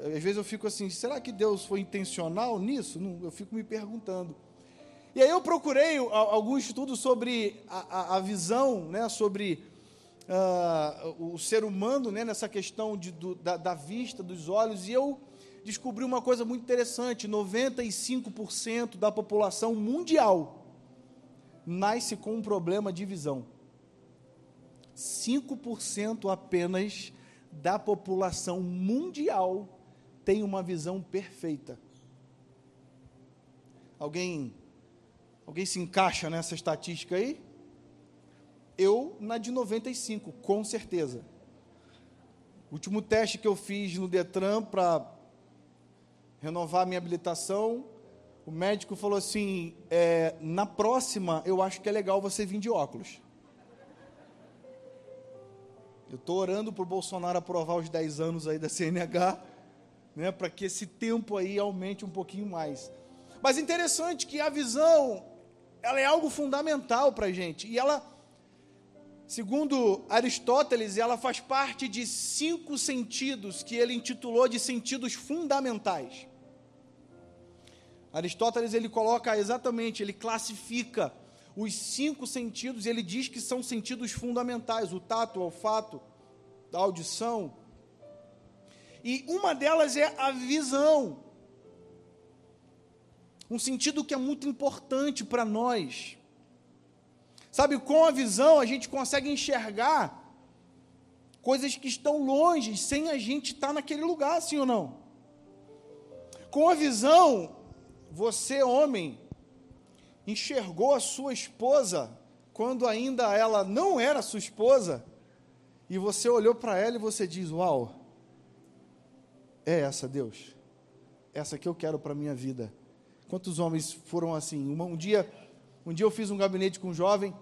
Às vezes eu fico assim, será que Deus foi intencional nisso? Não, eu fico me perguntando. E aí eu procurei algum estudo sobre a, a, a visão, né, sobre uh, o ser humano, né, nessa questão de, do, da, da vista, dos olhos, e eu descobri uma coisa muito interessante: 95% da população mundial nasce com um problema de visão. 5% apenas da população mundial tem uma visão perfeita. Alguém alguém se encaixa nessa estatística aí? Eu na de 95, com certeza. O último teste que eu fiz no Detran para renovar minha habilitação, o médico falou assim: é, na próxima eu acho que é legal você vir de óculos. Eu estou orando para o Bolsonaro aprovar os 10 anos aí da CNH, né, para que esse tempo aí aumente um pouquinho mais. Mas interessante que a visão, ela é algo fundamental para a gente. E ela, segundo Aristóteles, ela faz parte de cinco sentidos que ele intitulou de sentidos fundamentais. Aristóteles ele coloca exatamente, ele classifica os cinco sentidos, ele diz que são sentidos fundamentais: o tato, o olfato, a audição. E uma delas é a visão. Um sentido que é muito importante para nós. Sabe, com a visão a gente consegue enxergar coisas que estão longe, sem a gente estar naquele lugar, sim ou não? Com a visão, você, homem, enxergou a sua esposa quando ainda ela não era sua esposa, e você olhou para ela e você diz: Uau, é essa, Deus, essa que eu quero para a minha vida. Quantos homens foram assim? Um, dia, um dia eu fiz um gabinete com um jovem,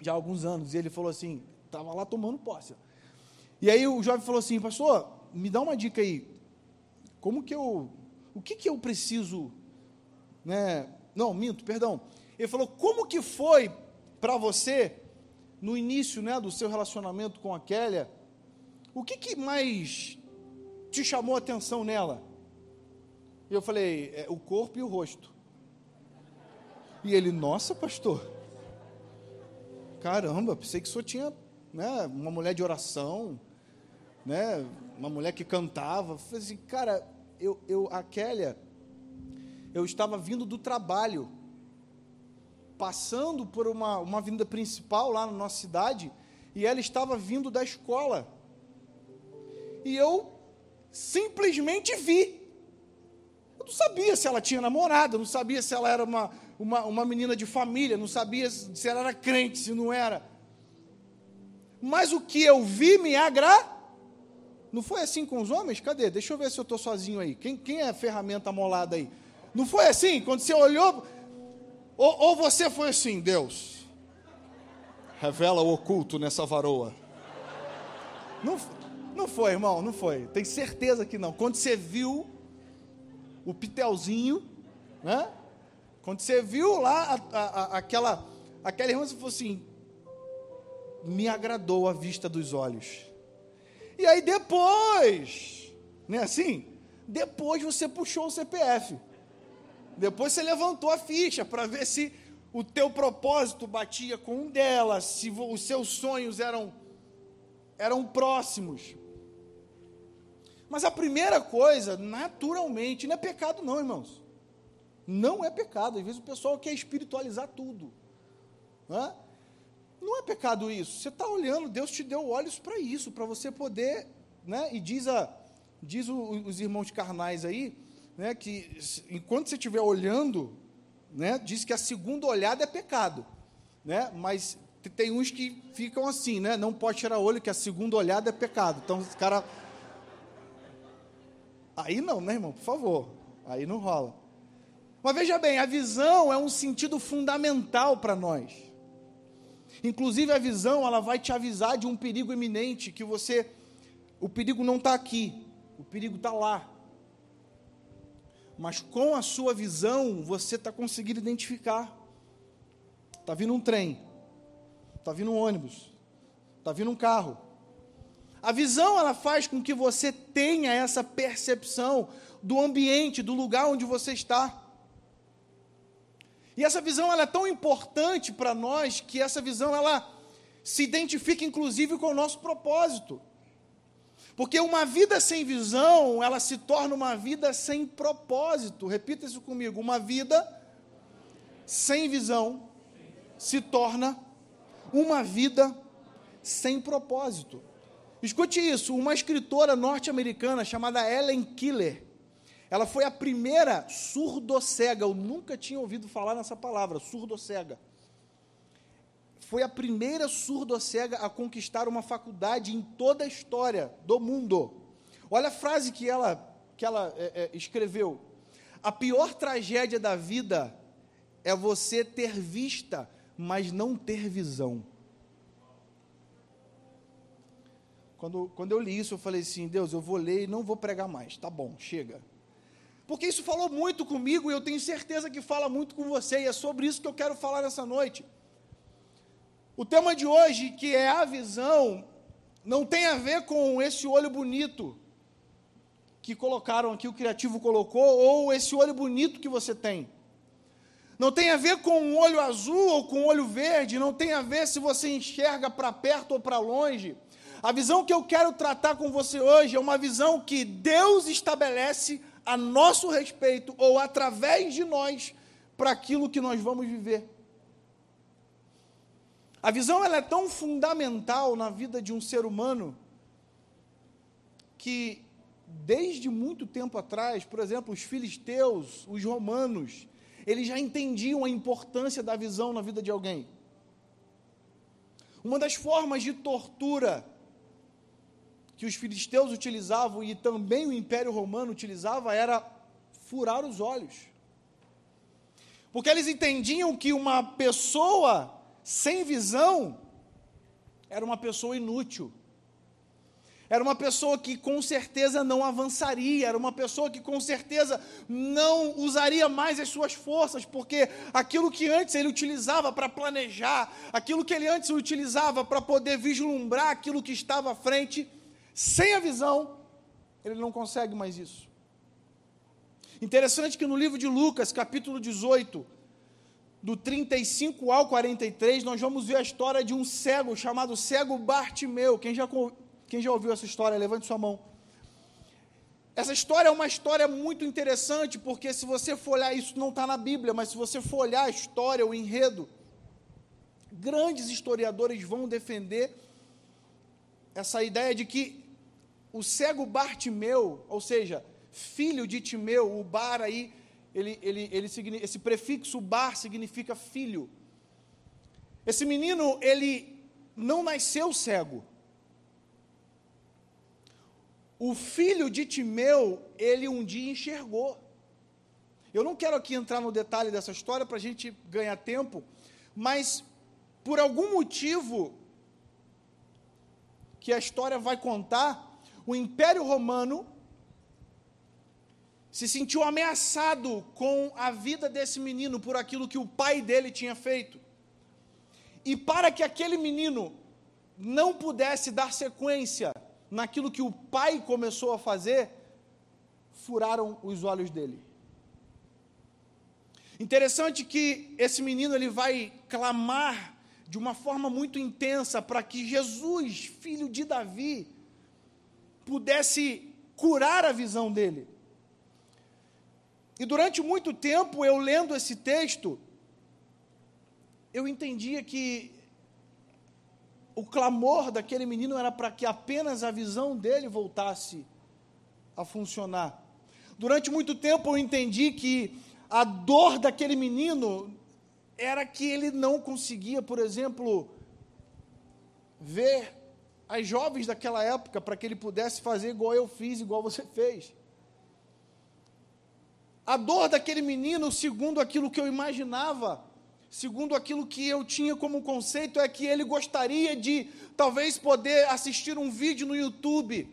já alguns anos, e ele falou assim: estava lá tomando posse. E aí o jovem falou assim: Pastor, me dá uma dica aí, como que eu, o que que eu preciso, né? Não, minto, perdão. Ele falou: como que foi para você, no início né, do seu relacionamento com a Kélia, o que, que mais te chamou a atenção nela? E eu falei: é, o corpo e o rosto. E ele, nossa, pastor. Caramba, pensei que senhor tinha né, uma mulher de oração, né, uma mulher que cantava. Falei assim, cara, eu, eu, a Kélia, eu estava vindo do trabalho, passando por uma, uma avenida principal lá na nossa cidade, e ela estava vindo da escola. E eu simplesmente vi. Eu não sabia se ela tinha namorado, não sabia se ela era uma, uma, uma menina de família, não sabia se ela era crente, se não era. Mas o que eu vi me agradou. Não foi assim com os homens? Cadê? Deixa eu ver se eu estou sozinho aí. Quem, quem é a ferramenta molada aí? Não foi assim? Quando você olhou. Ou, ou você foi assim, Deus, revela o oculto nessa varoa. Não, não foi, irmão, não foi. Tem certeza que não. Quando você viu o pitelzinho, né? Quando você viu lá a, a, a, aquela, aquela irmã, você falou assim: me agradou a vista dos olhos. E aí depois, não é assim? Depois você puxou o CPF. Depois você levantou a ficha para ver se o teu propósito batia com um delas, se os seus sonhos eram eram próximos. Mas a primeira coisa, naturalmente, não é pecado não, irmãos. Não é pecado. Às vezes o pessoal quer espiritualizar tudo. É, não é pecado isso. Você está olhando, Deus te deu olhos para isso, para você poder, né? E diz, a, diz o, os irmãos carnais aí, né? Que enquanto você estiver olhando, né? Diz que a segunda olhada é pecado, né? Mas tem uns que ficam assim, né? Não pode tirar olho que a segunda olhada é pecado. Então os cara Aí não, né, irmão? Por favor. Aí não rola. Mas veja bem, a visão é um sentido fundamental para nós. Inclusive a visão, ela vai te avisar de um perigo iminente que você o perigo não está aqui, o perigo está lá. Mas com a sua visão, você está conseguindo identificar. Está vindo um trem, está vindo um ônibus, está vindo um carro. A visão ela faz com que você tenha essa percepção do ambiente, do lugar onde você está. E essa visão ela é tão importante para nós que essa visão ela se identifica inclusive com o nosso propósito. Porque uma vida sem visão, ela se torna uma vida sem propósito. Repita isso comigo. Uma vida sem visão se torna uma vida sem propósito. Escute isso, uma escritora norte-americana chamada Ellen Keller, ela foi a primeira surdo-cega. Eu nunca tinha ouvido falar nessa palavra, surdo-cega. Foi a primeira surdo-cega a conquistar uma faculdade em toda a história do mundo. Olha a frase que ela, que ela é, é, escreveu. A pior tragédia da vida é você ter vista, mas não ter visão. Quando, quando eu li isso, eu falei assim: Deus, eu vou ler e não vou pregar mais. Tá bom, chega. Porque isso falou muito comigo e eu tenho certeza que fala muito com você, e é sobre isso que eu quero falar nessa noite. O tema de hoje, que é a visão, não tem a ver com esse olho bonito que colocaram aqui, o criativo colocou, ou esse olho bonito que você tem. Não tem a ver com um olho azul ou com um olho verde, não tem a ver se você enxerga para perto ou para longe. A visão que eu quero tratar com você hoje é uma visão que Deus estabelece a nosso respeito ou através de nós para aquilo que nós vamos viver. A visão ela é tão fundamental na vida de um ser humano que desde muito tempo atrás, por exemplo, os filisteus, os romanos, eles já entendiam a importância da visão na vida de alguém. Uma das formas de tortura que os filisteus utilizavam e também o Império Romano utilizava era furar os olhos. Porque eles entendiam que uma pessoa sem visão era uma pessoa inútil. Era uma pessoa que com certeza não avançaria, era uma pessoa que com certeza não usaria mais as suas forças, porque aquilo que antes ele utilizava para planejar, aquilo que ele antes utilizava para poder vislumbrar aquilo que estava à frente, Sem a visão, ele não consegue mais isso. Interessante que no livro de Lucas, capítulo 18, do 35 ao 43, nós vamos ver a história de um cego chamado cego Bartimeu. Quem já, quem já ouviu essa história, levante sua mão. Essa história é uma história muito interessante, porque se você for olhar, isso não está na Bíblia, mas se você for olhar a história, o enredo, grandes historiadores vão defender essa ideia de que o cego Bartimeu, ou seja, filho de Timeu, o bar aí, ele, ele, ele, esse prefixo bar significa filho. Esse menino, ele não nasceu cego. O filho de Timeu, ele um dia enxergou. Eu não quero aqui entrar no detalhe dessa história para a gente ganhar tempo, mas por algum motivo que a história vai contar, o Império Romano se sentiu ameaçado com a vida desse menino por aquilo que o pai dele tinha feito. E para que aquele menino não pudesse dar sequência naquilo que o pai começou a fazer, furaram os olhos dele. Interessante que esse menino ele vai clamar de uma forma muito intensa para que Jesus, filho de Davi, pudesse curar a visão dele. E durante muito tempo, eu lendo esse texto, eu entendia que o clamor daquele menino era para que apenas a visão dele voltasse a funcionar. Durante muito tempo eu entendi que a dor daquele menino era que ele não conseguia, por exemplo, ver as jovens daquela época para que ele pudesse fazer igual eu fiz, igual você fez. A dor daquele menino, segundo aquilo que eu imaginava, segundo aquilo que eu tinha como conceito, é que ele gostaria de talvez poder assistir um vídeo no YouTube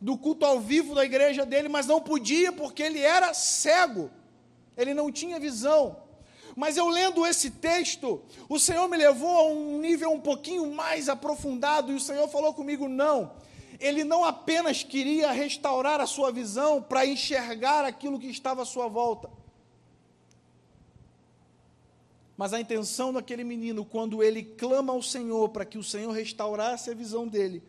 do culto ao vivo da igreja dele, mas não podia porque ele era cego, ele não tinha visão. Mas eu lendo esse texto, o Senhor me levou a um nível um pouquinho mais aprofundado, e o Senhor falou comigo: não, ele não apenas queria restaurar a sua visão para enxergar aquilo que estava à sua volta. Mas a intenção daquele menino, quando ele clama ao Senhor para que o Senhor restaurasse a visão dele,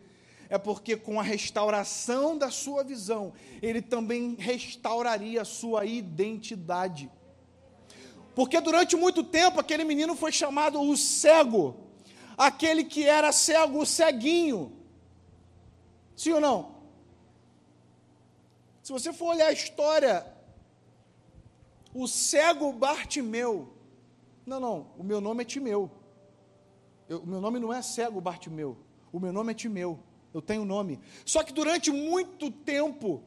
é porque com a restauração da sua visão, ele também restauraria a sua identidade. Porque durante muito tempo aquele menino foi chamado o cego, aquele que era cego, o ceguinho. Sim ou não? Se você for olhar a história, o cego Bartimeu, não, não, o meu nome é Timeu. Eu, o meu nome não é cego Bartimeu, o meu nome é Timeu. Eu tenho nome. Só que durante muito tempo,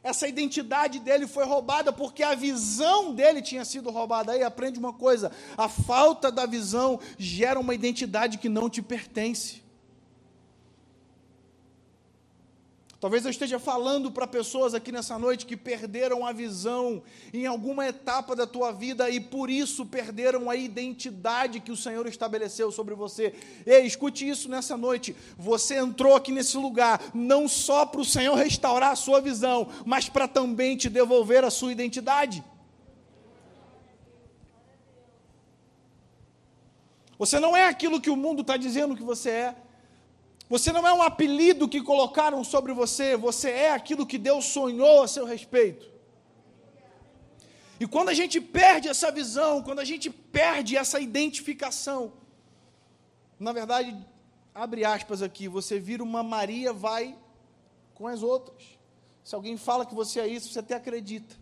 essa identidade dele foi roubada porque a visão dele tinha sido roubada. Aí aprende uma coisa: a falta da visão gera uma identidade que não te pertence. Talvez eu esteja falando para pessoas aqui nessa noite que perderam a visão em alguma etapa da tua vida e por isso perderam a identidade que o Senhor estabeleceu sobre você. Ei, escute isso nessa noite. Você entrou aqui nesse lugar não só para o Senhor restaurar a sua visão, mas para também te devolver a sua identidade. Você não é aquilo que o mundo está dizendo que você é. Você não é um apelido que colocaram sobre você, você é aquilo que Deus sonhou a seu respeito. E quando a gente perde essa visão, quando a gente perde essa identificação, na verdade, abre aspas aqui, você vira uma Maria, vai com as outras. Se alguém fala que você é isso, você até acredita.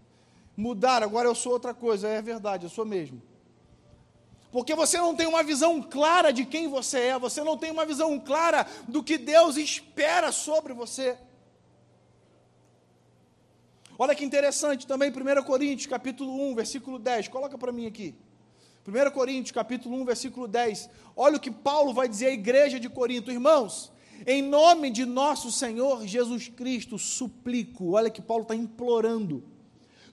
Mudar, agora eu sou outra coisa, é verdade, eu sou mesmo porque você não tem uma visão clara de quem você é, você não tem uma visão clara do que Deus espera sobre você. Olha que interessante também 1 Coríntios, capítulo 1, versículo 10. Coloca para mim aqui. 1 Coríntios, capítulo 1, versículo 10. Olha o que Paulo vai dizer à igreja de Corinto. Irmãos, em nome de nosso Senhor Jesus Cristo, suplico. Olha que Paulo está implorando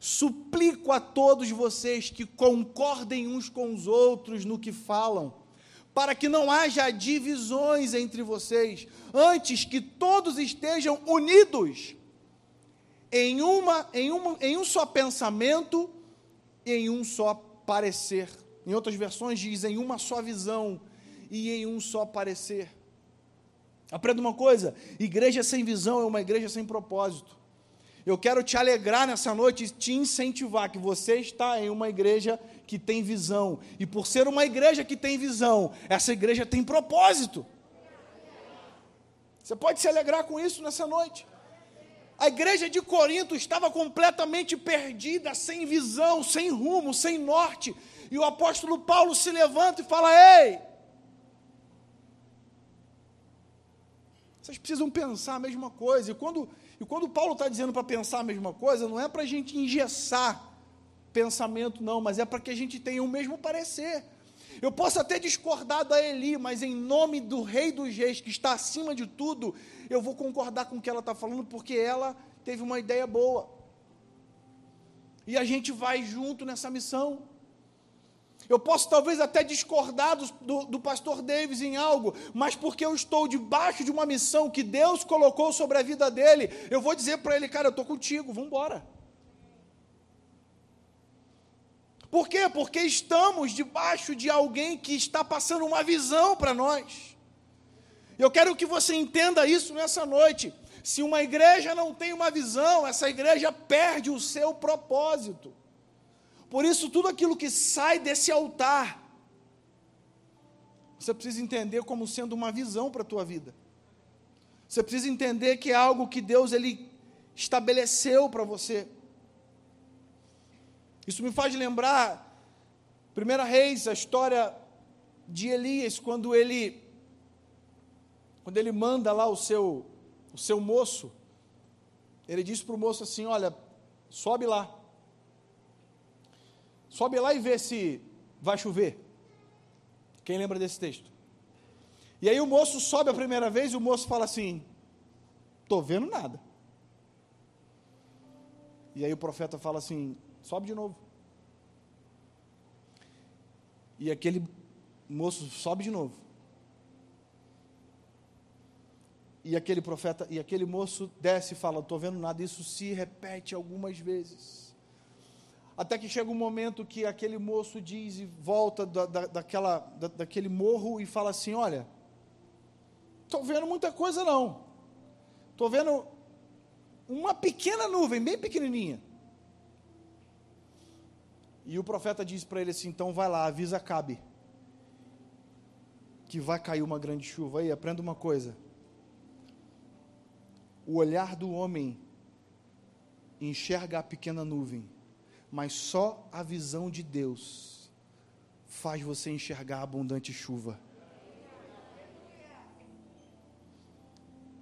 Suplico a todos vocês que concordem uns com os outros no que falam, para que não haja divisões entre vocês, antes que todos estejam unidos em, uma, em, uma, em um só pensamento e em um só parecer. Em outras versões diz em uma só visão e em um só parecer. Aprenda uma coisa: igreja sem visão é uma igreja sem propósito. Eu quero te alegrar nessa noite e te incentivar que você está em uma igreja que tem visão. E por ser uma igreja que tem visão, essa igreja tem propósito. Você pode se alegrar com isso nessa noite. A igreja de Corinto estava completamente perdida, sem visão, sem rumo, sem norte. E o apóstolo Paulo se levanta e fala: Ei, vocês precisam pensar a mesma coisa. E quando, e quando Paulo está dizendo para pensar a mesma coisa, não é para a gente engessar pensamento, não, mas é para que a gente tenha o mesmo parecer. Eu posso até discordar da Eli, mas em nome do Rei dos Reis, que está acima de tudo, eu vou concordar com o que ela está falando, porque ela teve uma ideia boa. E a gente vai junto nessa missão. Eu posso talvez até discordar do, do, do, pastor Davis em algo, mas porque eu estou debaixo de uma missão que Deus colocou sobre a vida dele, eu vou dizer para ele, cara, eu estou contigo, vamos embora. Por quê? Porque estamos debaixo de alguém que está passando uma visão para nós. Eu quero que você entenda isso nessa noite. Se uma igreja não tem uma visão, essa igreja perde o seu propósito. Por isso, tudo aquilo que sai desse altar, você precisa entender como sendo uma visão para a tua vida. Você precisa entender que é algo que Deus ele estabeleceu para você. Isso me faz lembrar, Primeira Reis, a história de Elias, quando ele, quando ele manda lá o seu, o seu moço, ele diz para o moço assim: Olha, sobe lá, sobe lá e vê se vai chover. Quem lembra desse texto? E aí o moço sobe a primeira vez e o moço fala assim: Estou vendo nada. E aí o profeta fala assim: sobe de novo. E aquele moço sobe de novo. E aquele profeta, e aquele moço desce e fala: Estou vendo nada. Isso se repete algumas vezes. Até que chega um momento que aquele moço diz e volta da, da, daquela, da, daquele morro e fala assim: Olha, estou vendo muita coisa não. Estou vendo uma pequena nuvem, bem pequenininha. E o profeta diz para ele assim: então vai lá, avisa Cabe que vai cair uma grande chuva. Aí, aprenda uma coisa. O olhar do homem enxerga a pequena nuvem, mas só a visão de Deus faz você enxergar a abundante chuva.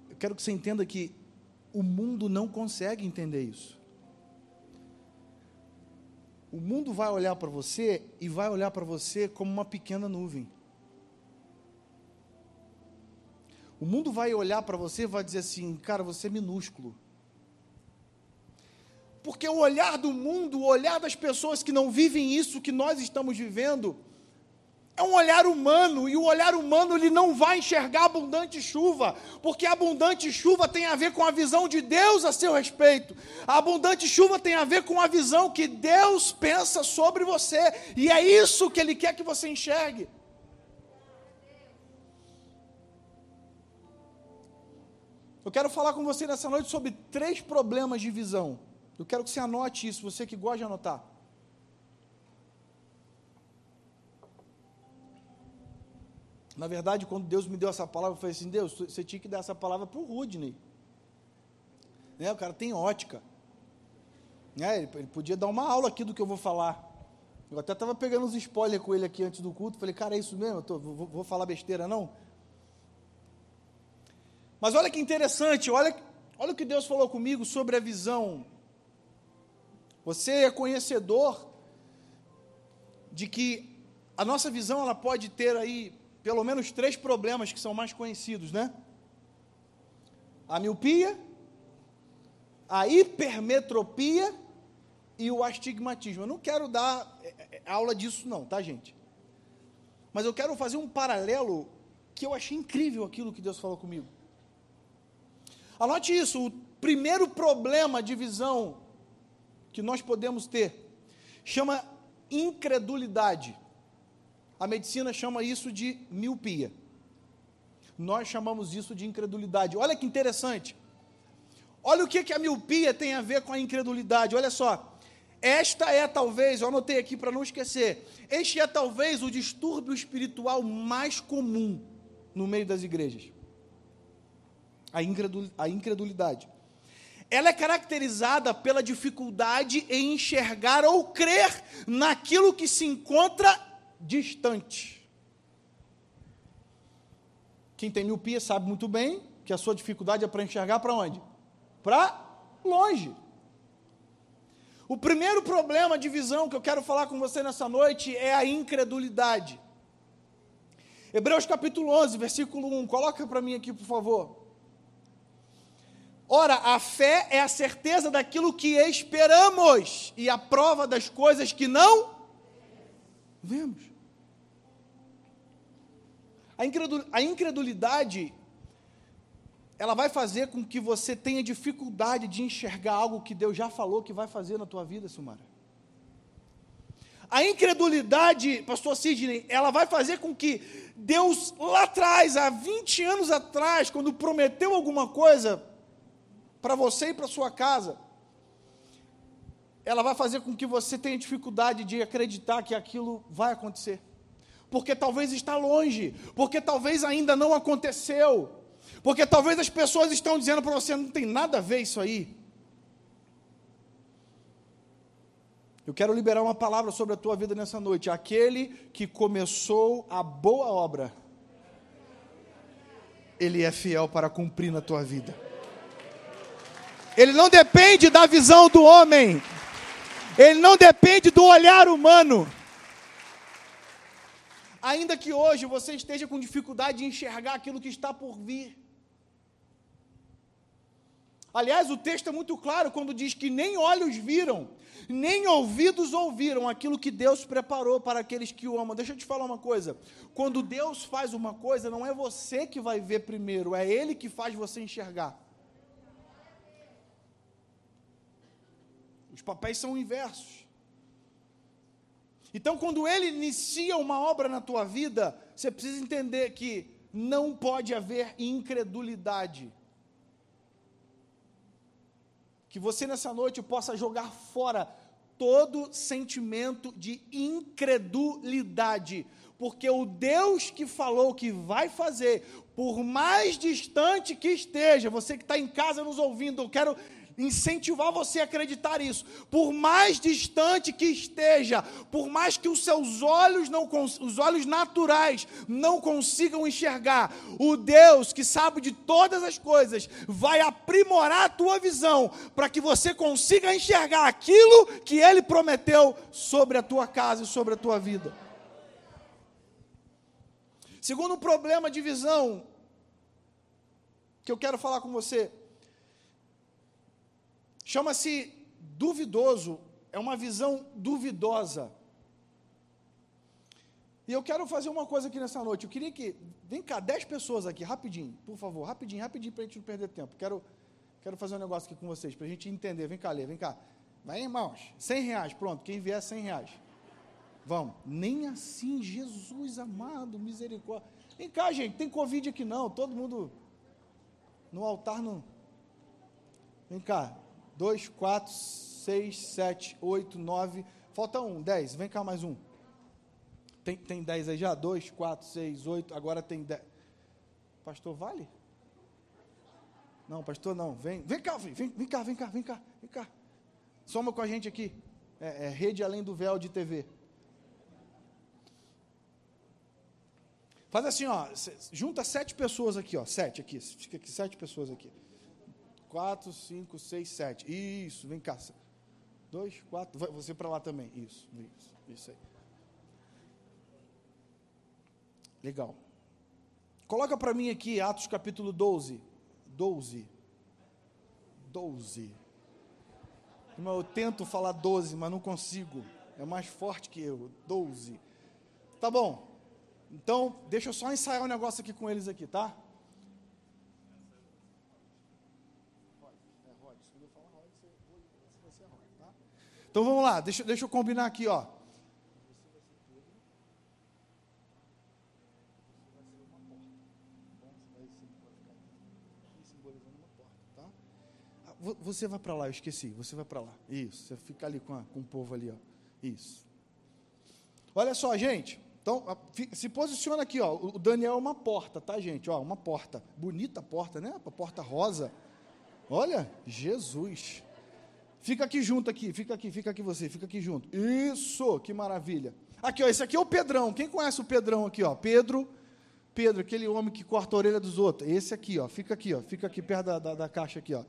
Eu quero que você entenda que o mundo não consegue entender isso. O mundo vai olhar para você e vai olhar para você como uma pequena nuvem. O mundo vai olhar para você e vai dizer assim: cara, você é minúsculo. Porque o olhar do mundo, o olhar das pessoas que não vivem isso que nós estamos vivendo, é um olhar humano, e o olhar humano ele não vai enxergar abundante chuva, porque abundante chuva tem a ver com a visão de Deus a seu respeito. A abundante chuva tem a ver com a visão que Deus pensa sobre você, e é isso que ele quer que você enxergue. Eu quero falar com você nessa noite sobre três problemas de visão. Eu quero que você anote isso, você que gosta de anotar. Na verdade, quando Deus me deu essa palavra, eu falei assim: Deus, você tinha que dar essa palavra para o Rudney. Né? O cara tem ótica. Né? Ele, ele, podia dar uma aula aqui do que eu vou falar. Eu até estava pegando uns spoilers com ele aqui antes do culto. Falei, cara, é isso mesmo? Eu tô, vou, vou falar besteira, não? Mas olha que interessante, olha, olha o que Deus falou comigo sobre a visão. Você é conhecedor de que a nossa visão ela pode ter aí pelo menos três problemas que são mais conhecidos, né? A miopia, a hipermetropia e o astigmatismo. Eu não quero dar é, é, aula disso não, tá, gente? Mas eu quero fazer um paralelo que eu achei incrível aquilo que Deus falou comigo. Anote isso, o primeiro problema de visão que nós podemos ter chama incredulidade. A medicina chama isso de miopia. Nós chamamos isso de incredulidade. Olha que interessante. Olha o que, que a miopia tem a ver com a incredulidade. Olha só. Esta é talvez, eu anotei aqui para não esquecer, este é talvez o distúrbio espiritual mais comum no meio das igrejas. A, incredulidade. Ela é caracterizada pela dificuldade em enxergar ou crer naquilo que se encontra distante. Quem tem miopia sabe muito bem que a sua dificuldade é para enxergar para onde? Para longe. O primeiro problema de visão que eu quero falar com você nessa noite é a incredulidade. Hebreus capítulo 11, versículo 1. Coloca para mim aqui, por favor. Ora, a fé é a certeza daquilo que esperamos e a prova das coisas que não vemos. A incredulidade, ela vai fazer com que você tenha dificuldade de enxergar algo que Deus já falou que vai fazer na tua vida, Sumara. A incredulidade, pastor Sidney, ela vai fazer com que Deus lá atrás, há 20 anos atrás, quando prometeu alguma coisa para você e para sua casa, ela vai fazer com que você tenha dificuldade de acreditar que aquilo vai acontecer porque talvez está longe, porque talvez ainda não aconteceu, porque talvez as pessoas estão dizendo para você: não tem nada a ver isso aí. Eu quero liberar uma palavra sobre a tua vida nessa noite. Aquele que começou a boa obra, ele é fiel para cumprir na tua vida. Ele não depende da visão do homem, ele não depende do olhar humano. Ainda que hoje você esteja com dificuldade de enxergar aquilo que está por vir. Aliás, o texto é muito claro quando diz que nem olhos viram, nem ouvidos ouviram aquilo que Deus preparou para aqueles que o amam. Deixa eu te falar uma coisa: quando Deus faz uma coisa, não é você que vai ver primeiro, é Ele que faz você enxergar. Os papéis são inversos. Então, quando ele inicia uma obra na tua vida, você precisa entender que não pode haver incredulidade. Que você nessa noite possa jogar fora todo sentimento de incredulidade, porque o Deus que falou que vai fazer, por mais distante que esteja, você que está em casa nos ouvindo, eu quero incentivar você a acreditar isso. Por mais distante que esteja, por mais que os seus olhos não os olhos naturais não consigam enxergar, o Deus que sabe de todas as coisas vai aprimorar a tua visão para que você consiga enxergar aquilo que ele prometeu sobre a tua casa e sobre a tua vida. Segundo problema de visão que eu quero falar com você, Chama-se duvidoso, é uma visão duvidosa. E eu quero fazer uma coisa aqui nessa noite. Eu queria que. Vem cá, 10 pessoas aqui, rapidinho, por favor, rapidinho, rapidinho, para a gente não perder tempo. Quero, quero fazer um negócio aqui com vocês, para a gente entender. Vem cá, Lê, vem cá. Vai, irmãos. 100 reais, pronto. Quem vier, 100 reais. Vamos. Nem assim, Jesus amado, misericórdia. Vem cá, gente, tem Covid aqui não. Todo mundo no altar não. Vem cá, 2, 4, 6, 7, 8, 9. Falta um, 10. Vem cá mais um. Tem, tem 10 aí já? 2, 4, 6, 8. Agora tem 10. Pastor, vale? Não, pastor, não. Vem, vem cá, vem, vem cá, vem cá, vem cá, vem cá. Soma com a gente aqui. É, é Rede Além do Véu de TV. Faz assim, ó. Junta sete pessoas aqui, ó. Sete aqui. Fica aqui, sete pessoas aqui. Quatro, cinco, seis, sete. Isso, vem cá. Dois, quatro. Você para lá também. Isso, isso, isso aí. Legal. Coloca para mim aqui Atos capítulo 12. 12. 12. Eu tento falar 12, mas não consigo. É mais forte que eu. 12. Tá bom. Então, deixa eu só ensaiar um negócio aqui com eles aqui, tá? Então vamos lá, deixa, deixa eu combinar aqui, ó. Ah, vo- Você vai para lá, eu esqueci. Você vai para lá. Isso. Você fica ali com, a- com o povo ali, ó. Isso. Olha só, gente. Então, se posiciona aqui, ó. O Daniel é uma porta, tá, gente? Ó, uma porta. Bonita porta, né? A porta rosa. Olha, Jesus. Fica aqui junto aqui, fica aqui, fica aqui você, fica aqui junto. Isso, que maravilha. Aqui, ó, esse aqui é o Pedrão. Quem conhece o Pedrão aqui, ó? Pedro, Pedro, aquele homem que corta a orelha dos outros. Esse aqui, ó, fica aqui, ó, fica aqui perto da, da, da caixa aqui, ó.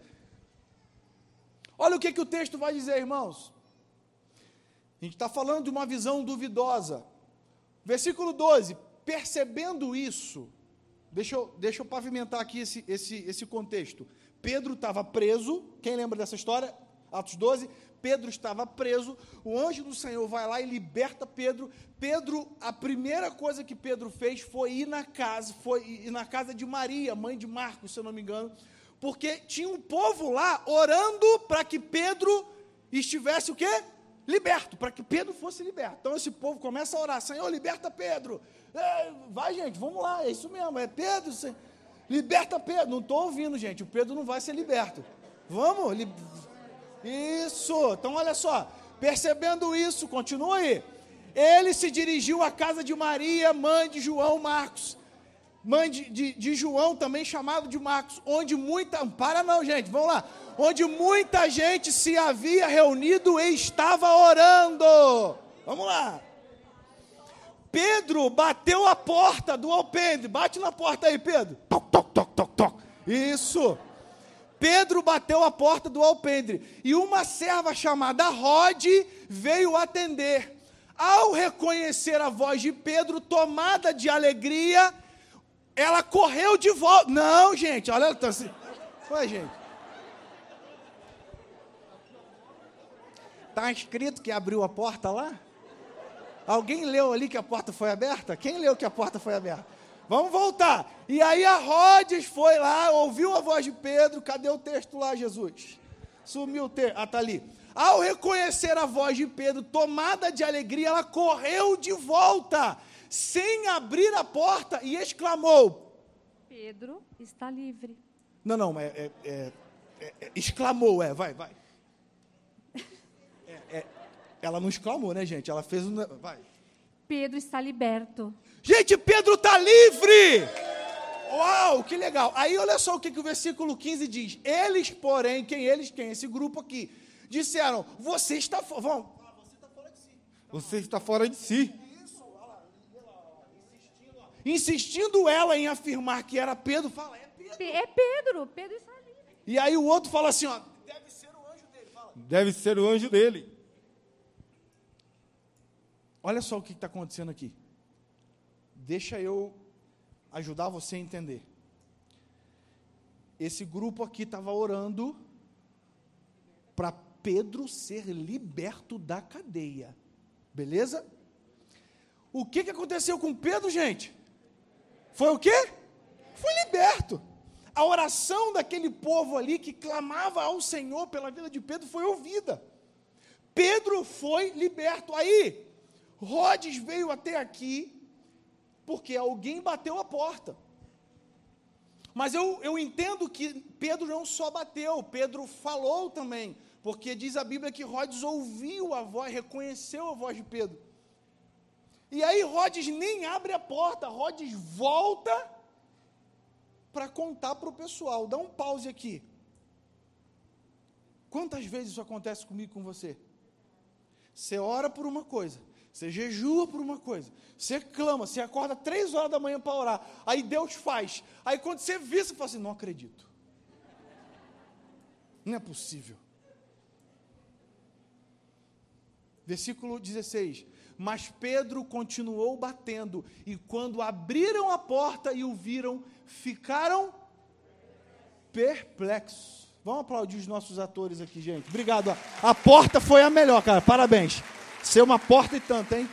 Olha o que, que o texto vai dizer, irmãos. A gente está falando de uma visão duvidosa. Versículo 12, percebendo isso, deixa eu, deixa eu pavimentar aqui esse, esse, esse contexto. Pedro estava preso, quem lembra dessa história? Atos 12. Pedro estava preso, o anjo do Senhor vai lá e liberta Pedro. Pedro, a primeira coisa que Pedro fez foi ir na casa, foi ir na casa de Maria, mãe de Marcos, se eu não me engano, porque tinha um povo lá orando para que Pedro estivesse o quê? Liberto, para que Pedro fosse liberto. Então esse povo começa a orar: Senhor, liberta Pedro. É, vai, gente, vamos lá, é isso mesmo, é Pedro. Liberta Pedro. Não estou ouvindo, gente, o Pedro não vai ser liberto. Vamos? Li... Isso, então olha só, percebendo isso, continua aí. Ele se dirigiu à casa de Maria, mãe de João Marcos mãe de, de, de, João, também chamado de Marcos, onde muita. Para não, gente, vamos lá. Onde muita gente se havia reunido e estava orando. Vamos lá. Pedro bateu a porta do alpendre. Bate na porta aí, Pedro. Toc, toc, toc, toc, toc. Isso. Pedro bateu a porta do alpendre e uma serva chamada Rod veio atender. Ao reconhecer a voz de Pedro, tomada de alegria, ela correu de volta. Não, gente, olha. Tá assim. Ué, gente. Está escrito que abriu a porta lá? Alguém leu ali que a porta foi aberta? Quem leu que a porta foi aberta? Vamos voltar. E aí a Rhodes foi lá, ouviu a voz de Pedro. Cadê o texto lá, Jesus? Sumiu o texto. Ah, tá ali. Ao reconhecer a voz de Pedro, tomada de alegria, ela correu de volta sem abrir a porta e exclamou: Pedro está livre. Não, não, é, é, é, é exclamou, é, vai, vai. É, ela não exclamou, né, gente? Ela fez um. Vai. Pedro está liberto. Gente, Pedro está livre! Uau, que legal. Aí olha só o que, que o versículo 15 diz. Eles, porém, quem eles, quem? Esse grupo aqui, disseram: Você está. Vamos. Você está fora de si. Insistindo ela em afirmar que era Pedro, fala, é Pedro. É Pedro, Pedro está livre. E aí o outro fala assim, ó, deve ser o anjo dele. Fala. Deve ser o anjo dele. Olha só o que está acontecendo aqui. Deixa eu ajudar você a entender. Esse grupo aqui estava orando para Pedro ser liberto da cadeia. Beleza? O que, que aconteceu com Pedro, gente? Foi o quê? Foi liberto. A oração daquele povo ali que clamava ao Senhor pela vida de Pedro foi ouvida. Pedro foi liberto. Aí, Rhodes veio até aqui porque alguém bateu a porta. Mas eu, eu entendo que Pedro não só bateu, Pedro falou também, porque diz a Bíblia que Rhodes ouviu a voz, reconheceu a voz de Pedro. E aí Rhodes nem abre a porta, Rhodes volta para contar para o pessoal. Dá um pause aqui. Quantas vezes isso acontece comigo com você? Você ora por uma coisa, você jejua por uma coisa, você clama, você acorda três horas da manhã para orar, aí Deus faz. Aí quando você vê, você fala assim: não acredito. Não é possível. Versículo 16. Mas Pedro continuou batendo, e quando abriram a porta e o viram, ficaram perplexos. Vamos aplaudir os nossos atores aqui, gente. Obrigado. A porta foi a melhor, cara. Parabéns. Ser uma porta e tanto, hein?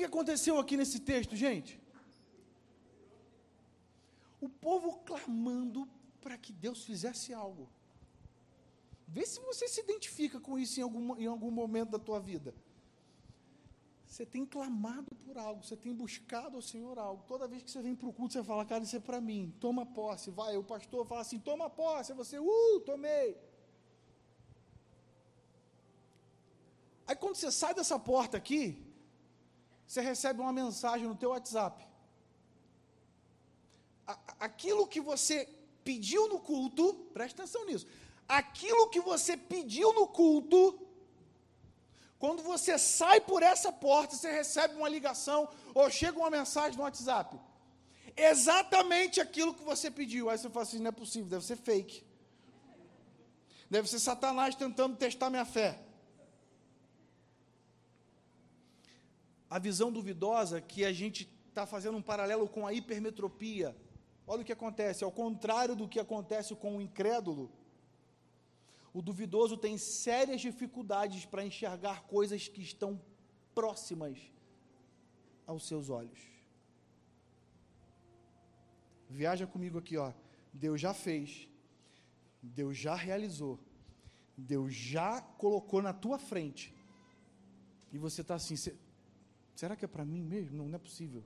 que aconteceu aqui nesse texto, gente? O povo clamando para que Deus fizesse algo. Vê se você se identifica com isso em algum, em algum momento da tua vida. Você tem clamado por algo, você tem buscado ao Senhor algo. Toda vez que você vem para o culto, você fala, cara, isso é para mim, toma posse. Vai, o pastor fala assim, toma posse. Você, uh, tomei. Aí quando você sai dessa porta aqui, você recebe uma mensagem no teu WhatsApp. Aquilo que você pediu no culto, presta atenção nisso. Aquilo que você pediu no culto, quando você sai por essa porta, você recebe uma ligação ou chega uma mensagem no WhatsApp. Exatamente aquilo que você pediu. Aí você fala assim: não é possível, deve ser fake. Deve ser Satanás tentando testar minha fé. A visão duvidosa que a gente está fazendo um paralelo com a hipermetropia. Olha o que acontece, ao contrário do que acontece com o incrédulo, o duvidoso tem sérias dificuldades para enxergar coisas que estão próximas aos seus olhos. Viaja comigo aqui, ó. Deus já fez, Deus já realizou, Deus já colocou na tua frente. E você está assim, será que é para mim mesmo? Não, não é possível.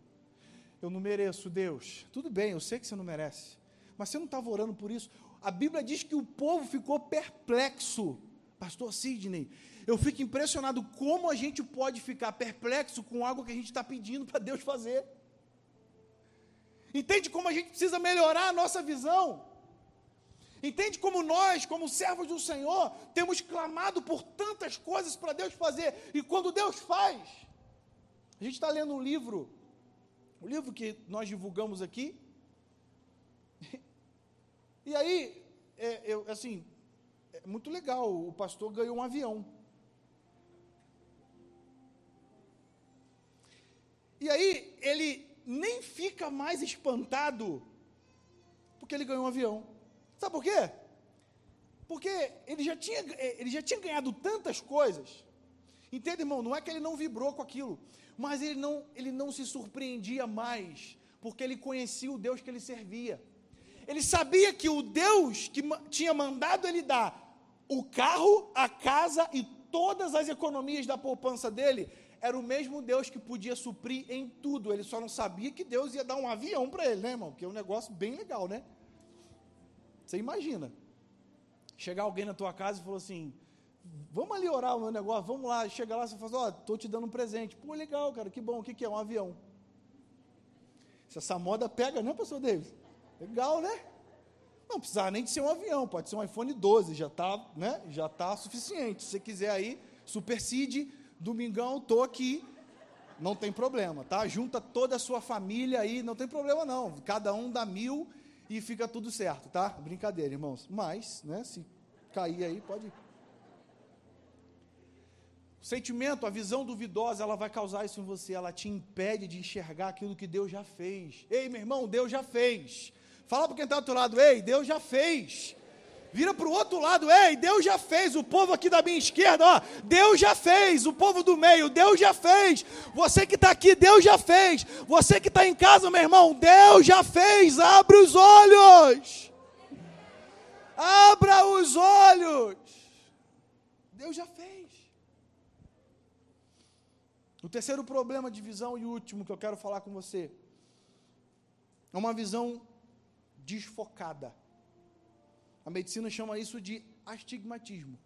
Eu não mereço, Deus. Tudo bem, eu sei que você não merece. Mas você não estava orando por isso a Bíblia diz que o povo ficou perplexo. Pastor Sidney, eu fico impressionado como a gente pode ficar perplexo com algo que a gente está pedindo para Deus fazer. Entende como a gente precisa melhorar a nossa visão? Entende como nós, como servos do Senhor, temos clamado por tantas coisas para Deus fazer, e quando Deus faz, a gente está lendo um livro, um livro que nós divulgamos aqui, e aí, é, eu, assim, é muito legal, o pastor ganhou um avião. E aí, ele nem fica mais espantado porque ele ganhou um avião. Sabe por quê? Porque ele já tinha, ele já tinha ganhado tantas coisas. Entende, irmão? Não é que ele não vibrou com aquilo, mas ele não, ele não se surpreendia mais, porque ele conhecia o Deus que ele servia. Ele sabia que o Deus que tinha mandado ele dar o carro, a casa e todas as economias da poupança dele, era o mesmo Deus que podia suprir em tudo. Ele só não sabia que Deus ia dar um avião para ele, né, irmão? Que é um negócio bem legal, né? Você imagina. Chegar alguém na tua casa e falou assim: Vamos ali orar o meu negócio, vamos lá. Chega lá, você fala: Ó, oh, estou te dando um presente. Pô, legal, cara, que bom. O que, que é? Um avião. Se essa moda pega, né, pastor Davis? Legal, né? Não precisava nem de ser um avião, pode ser um iPhone 12, já está né? já tá suficiente. Se você quiser aí, Supercide, domingão, tô aqui, não tem problema, tá? Junta toda a sua família aí, não tem problema não. Cada um dá mil e fica tudo certo, tá? Brincadeira, irmãos. Mas, né, se cair aí, pode. O sentimento, a visão duvidosa, ela vai causar isso em você, ela te impede de enxergar aquilo que Deus já fez. Ei, meu irmão, Deus já fez. Fala para quem está do outro lado, ei, Deus já fez. Vira para o outro lado, ei, Deus já fez. O povo aqui da minha esquerda, ó, Deus já fez. O povo do meio, Deus já fez. Você que está aqui, Deus já fez. Você que está em casa, meu irmão, Deus já fez. Abre os olhos. Abra os olhos. Deus já fez. O terceiro problema de visão e último que eu quero falar com você é uma visão desfocada. A medicina chama isso de astigmatismo.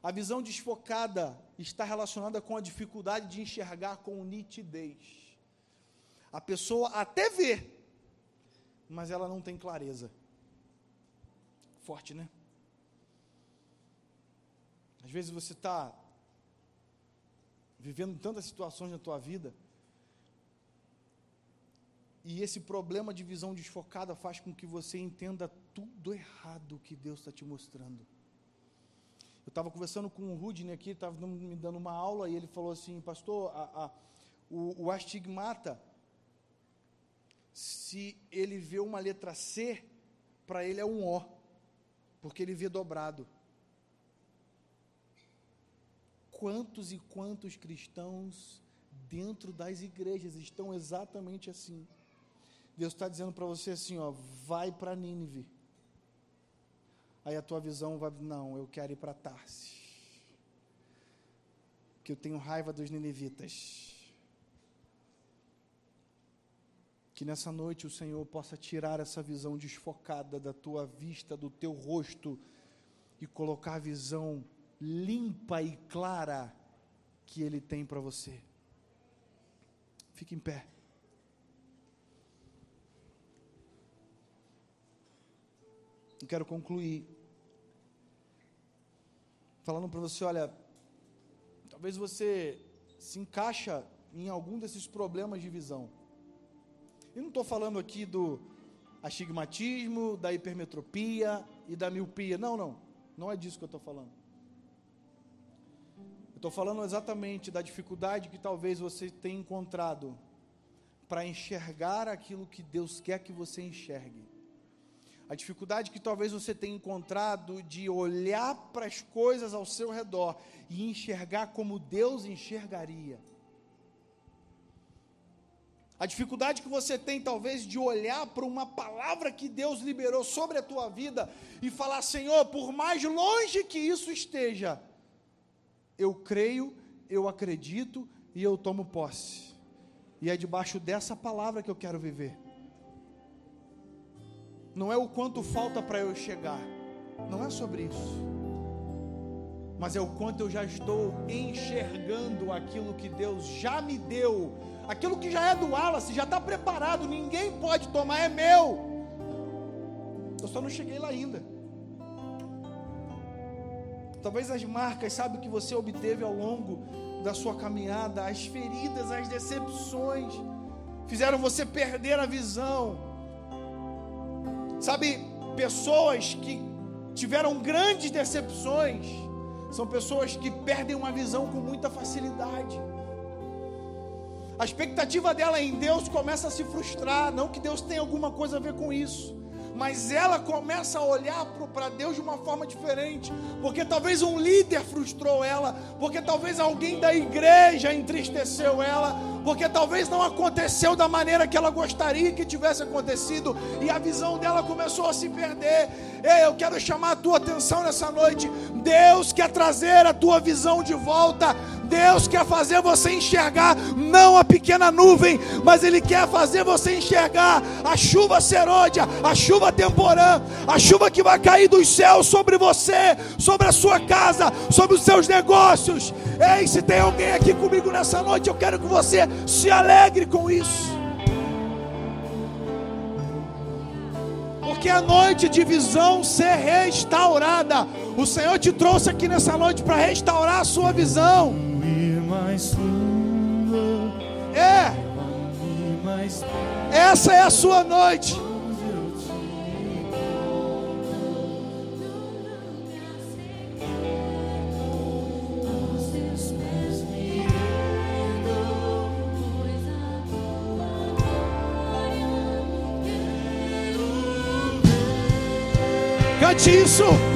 A visão desfocada está relacionada com a dificuldade de enxergar com nitidez. A pessoa até vê, mas ela não tem clareza. Forte, né? Às vezes você está vivendo tantas situações na tua vida e esse problema de visão desfocada faz com que você entenda tudo errado que Deus está te mostrando. Eu estava conversando com o Rudney aqui, estava me dando uma aula, e ele falou assim, pastor, a, a, o, o astigmata, se ele vê uma letra C, para ele é um O, porque ele vê dobrado. Quantos e quantos cristãos dentro das igrejas estão exatamente assim. Deus está dizendo para você assim, ó, vai para Nínive. Aí a tua visão vai, não, eu quero ir para Tarsis. Que eu tenho raiva dos ninivitas. Que nessa noite o Senhor possa tirar essa visão desfocada da tua vista, do teu rosto e colocar a visão limpa e clara que Ele tem para você. Fique em pé. Eu quero concluir falando para você, olha, talvez você se encaixa em algum desses problemas de visão. Eu não estou falando aqui do astigmatismo, da hipermetropia e da miopia. Não, não. Não é disso que eu estou falando. Estou falando exatamente da dificuldade que talvez você tenha encontrado para enxergar aquilo que Deus quer que você enxergue. A dificuldade que talvez você tenha encontrado de olhar para as coisas ao seu redor e enxergar como Deus enxergaria. A dificuldade que você tem, talvez, de olhar para uma palavra que Deus liberou sobre a tua vida e falar: Senhor, por mais longe que isso esteja, eu creio, eu acredito e eu tomo posse. E é debaixo dessa palavra que eu quero viver não é o quanto falta para eu chegar, não é sobre isso, mas é o quanto eu já estou enxergando aquilo que Deus já me deu, aquilo que já é do Wallace, já está preparado, ninguém pode tomar, é meu. Eu só não cheguei lá ainda. Talvez as marcas, sabe, que você obteve ao longo da sua caminhada, as feridas, as decepções, fizeram você perder a visão Sabe, pessoas que tiveram grandes decepções são pessoas que perdem uma visão com muita facilidade. A expectativa dela em Deus começa a se frustrar, não que Deus tenha alguma coisa a ver com isso, mas ela começa a olhar para Deus de uma forma diferente, porque talvez um líder frustrou ela, porque talvez alguém da igreja entristeceu ela, porque talvez não aconteceu da maneira que ela gostaria que tivesse acontecido, e a visão dela começou a se perder. Ei, eu quero chamar a tua atenção nessa noite. Deus quer trazer a tua visão de volta. Deus quer fazer você enxergar não a pequena nuvem, mas Ele quer fazer você enxergar a chuva serôdia, a chuva temporã, a chuva que vai cair dos céus sobre você, sobre a sua casa, sobre os seus negócios. Ei, se tem alguém aqui comigo nessa noite, eu quero que você se alegre com isso. Porque a noite de visão ser restaurada. O Senhor te trouxe aqui nessa noite para restaurar a sua visão mais fundo. É. Essa é a sua noite. Cante isso.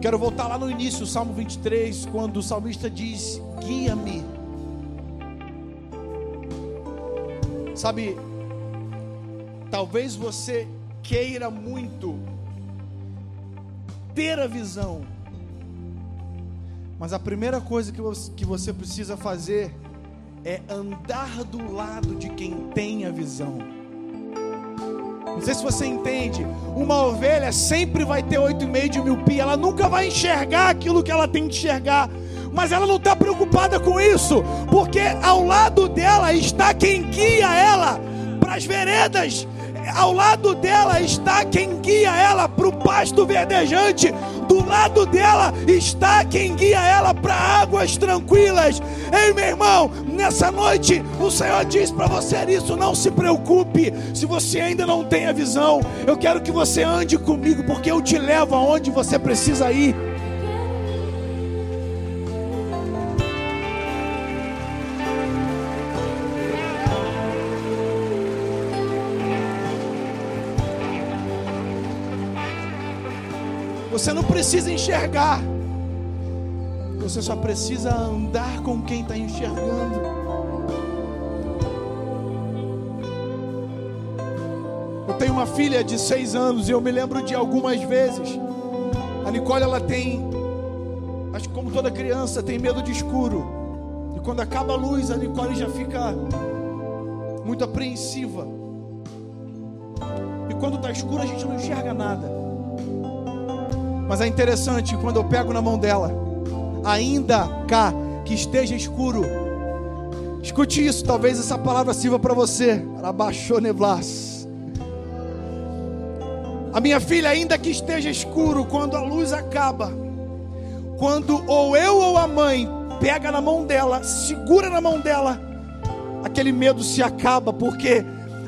Quero voltar lá no início, Salmo 23, quando o salmista diz: "Guia-me". Sabe, talvez você queira muito ter a visão, mas a primeira coisa que você precisa fazer é andar do lado de quem tem a visão. Não sei se você entende. Uma ovelha sempre vai ter 8,5 de miopia. Ela nunca vai enxergar aquilo que ela tem que enxergar. Mas ela não está preocupada com isso. Porque ao lado dela está quem guia ela para as veredas. Ao lado dela está quem guia ela para o pasto verdejante. Do lado dela está quem guia ela para águas tranquilas. Ei, meu irmão, nessa noite o Senhor diz para você isso. Não se preocupe se você ainda não tem a visão. Eu quero que você ande comigo, porque eu te levo aonde você precisa ir. Você não precisa enxergar. Você só precisa andar com quem está enxergando. Eu tenho uma filha de seis anos e eu me lembro de algumas vezes. A Nicole ela tem, acho que como toda criança, tem medo de escuro. E quando acaba a luz, a Nicole já fica muito apreensiva. E quando está escuro, a gente não enxerga nada. Mas é interessante quando eu pego na mão dela, ainda cá que esteja escuro. Escute isso, talvez essa palavra sirva para você. Abaixou neblas. A minha filha, ainda que esteja escuro, quando a luz acaba, quando ou eu ou a mãe pega na mão dela, segura na mão dela, aquele medo se acaba, porque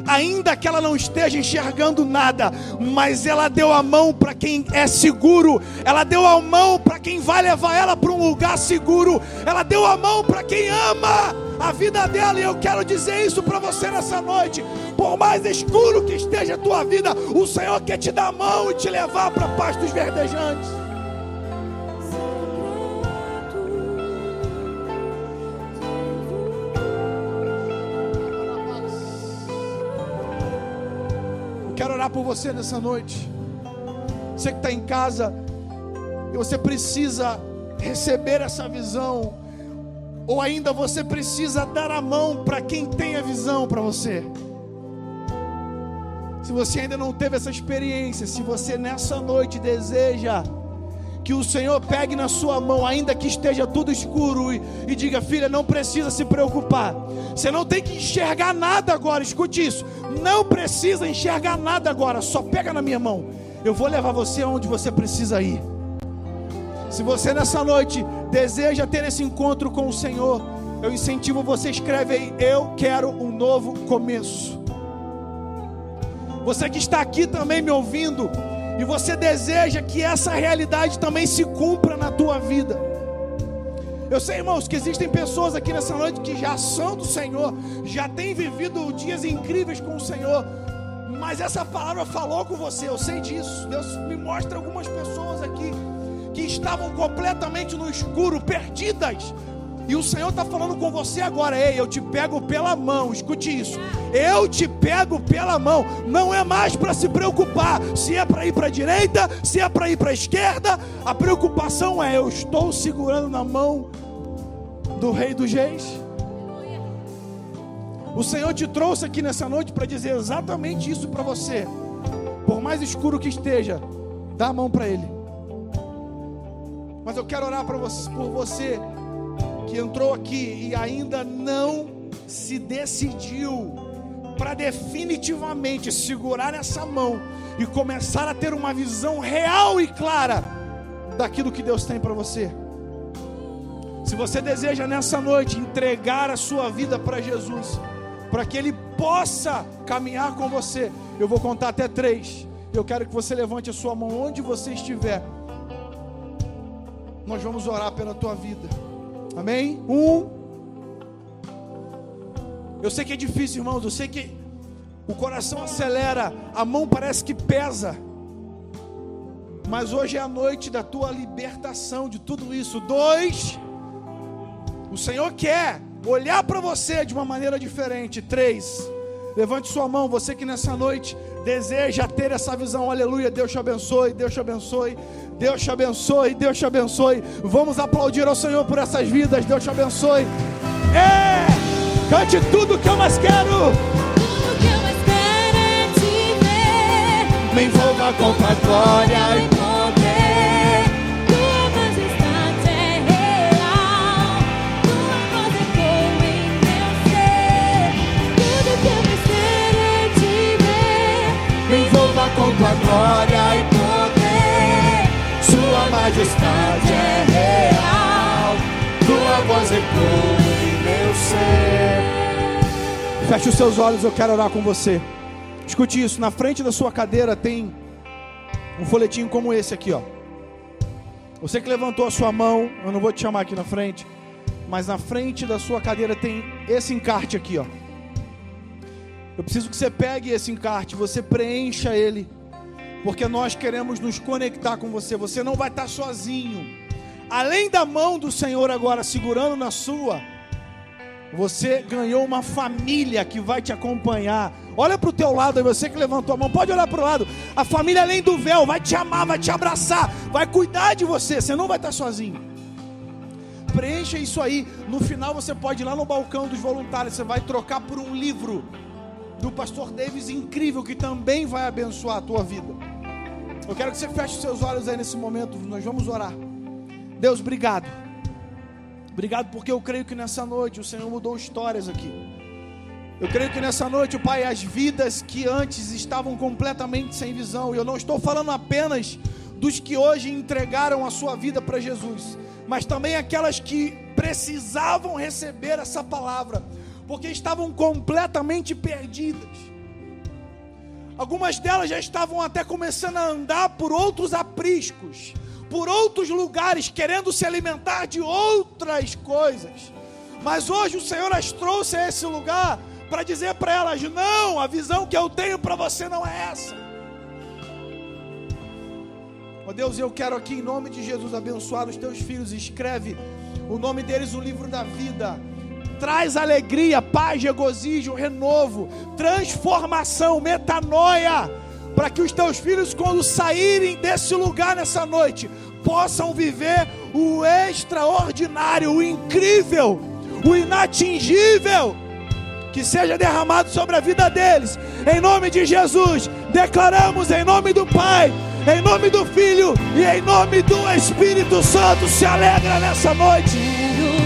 ainda que ela não esteja enxergando nada, mas ela deu a mão para quem é seguro, ela deu a mão para quem vai levar ela para um lugar seguro, ela deu a mão para quem ama a vida dela, e eu quero dizer isso para você nessa noite. Por mais escuro que esteja a tua vida, o Senhor quer te dar a mão e te levar para pastos verdejantes. Quero orar por você nessa noite. Você que está em casa e você precisa receber essa visão, ou ainda você precisa dar a mão para quem tem a visão para você. Se você ainda não teve essa experiência, se você nessa noite deseja que o Senhor pegue na sua mão, ainda que esteja tudo escuro, e, e, diga: Filha, não precisa se preocupar. Você não tem que enxergar nada agora, escute isso. Não precisa enxergar nada agora, só pega na minha mão. Eu vou levar você aonde você precisa ir. Se você nessa noite deseja ter esse encontro com o Senhor, eu incentivo você, escreve aí: Eu quero um novo começo. Você que está aqui também me ouvindo, e você deseja que essa realidade também se cumpra na tua vida. Eu sei, irmãos, que existem pessoas aqui nessa noite que já são do Senhor, já têm vivido dias incríveis com o Senhor, mas essa palavra falou com você, eu sei disso. Deus me mostra algumas pessoas aqui que estavam completamente no escuro, perdidas, e o Senhor está falando com você agora, ei, eu te pego pela mão, escute isso. Eu te pego pela mão. Não é mais para se preocupar se é para ir para a direita, se é para ir para a esquerda. A preocupação é: eu estou segurando na mão do Rei dos Reis. O Senhor te trouxe aqui nessa noite para dizer exatamente isso para você. Por mais escuro que esteja, dá a mão para Ele. Mas eu quero orar você, por você que entrou aqui e ainda não se decidiu para definitivamente segurar essa mão e começar a ter uma visão real e clara daquilo que Deus tem para você. Se você deseja nessa noite entregar a sua vida para Jesus, para que Ele possa caminhar com você, eu vou contar até três. Eu quero que você levante a sua mão onde você estiver. Nós vamos orar pela tua vida. Amém? Um. Eu sei que é difícil, irmãos. Eu sei que o coração acelera, a mão parece que pesa. Mas hoje é a noite da tua libertação de tudo isso. Dois. O Senhor quer olhar para você de uma maneira diferente. Três. Levante sua mão, você que nessa noite deseja ter essa visão. Aleluia. Deus te abençoe, Deus te abençoe. Deus te abençoe, Deus te abençoe. Vamos aplaudir ao Senhor por essas vidas. Deus te abençoe. É! Cante tudo que eu mais quero. Tudo que eu mais quero é te ver. Me envolva com tua glória Sua majestade é real. Tua voz ecoa em meu ser. Feche os seus olhos, eu quero orar com você. Escute isso, na frente da sua cadeira tem um folhetinho como esse aqui, ó. Você que levantou a sua mão, eu não vou te chamar aqui na frente, mas na frente da sua cadeira tem esse encarte aqui, ó. Eu preciso que você pegue esse encarte, você preencha ele, porque nós queremos nos conectar com você. Você não vai estar sozinho. Além da mão do Senhor agora segurando na sua, você ganhou uma família que vai te acompanhar. Olha para o teu lado, você que levantou a mão, pode olhar para o lado. A família além do véu vai te amar, vai te abraçar, vai cuidar de você. Você não vai estar sozinho. Preencha isso aí. No final você pode ir lá no balcão dos voluntários. Você vai trocar por um livro do pastor Davis incrível que também vai abençoar a tua vida. Eu quero que você feche seus olhos aí nesse momento. Nós vamos orar. Deus, obrigado. Obrigado porque eu creio que nessa noite o Senhor mudou histórias aqui. Eu creio que nessa noite, Pai, as vidas que antes estavam completamente sem visão, e eu não estou falando apenas dos que hoje entregaram a sua vida para Jesus, mas também aquelas que precisavam receber essa palavra, porque estavam completamente perdidas. Algumas delas já estavam até começando a andar por outros apriscos, por outros lugares, querendo se alimentar de outras coisas. Mas hoje o Senhor as trouxe a esse lugar para dizer para elas: não, a visão que eu tenho para você não é essa. Ó oh Deus, eu quero aqui em nome de Jesus abençoar os teus filhos. Escreve o nome deles no livro da vida. Traz alegria, paz, regozijo, renovo, transformação, metanoia, para que os teus filhos, quando saírem desse lugar nessa noite, possam viver o extraordinário, o incrível, o inatingível que seja derramado sobre a vida deles, em nome de Jesus. Declaramos em nome do Pai, em nome do Filho e em nome do Espírito Santo. Se alegra nessa noite.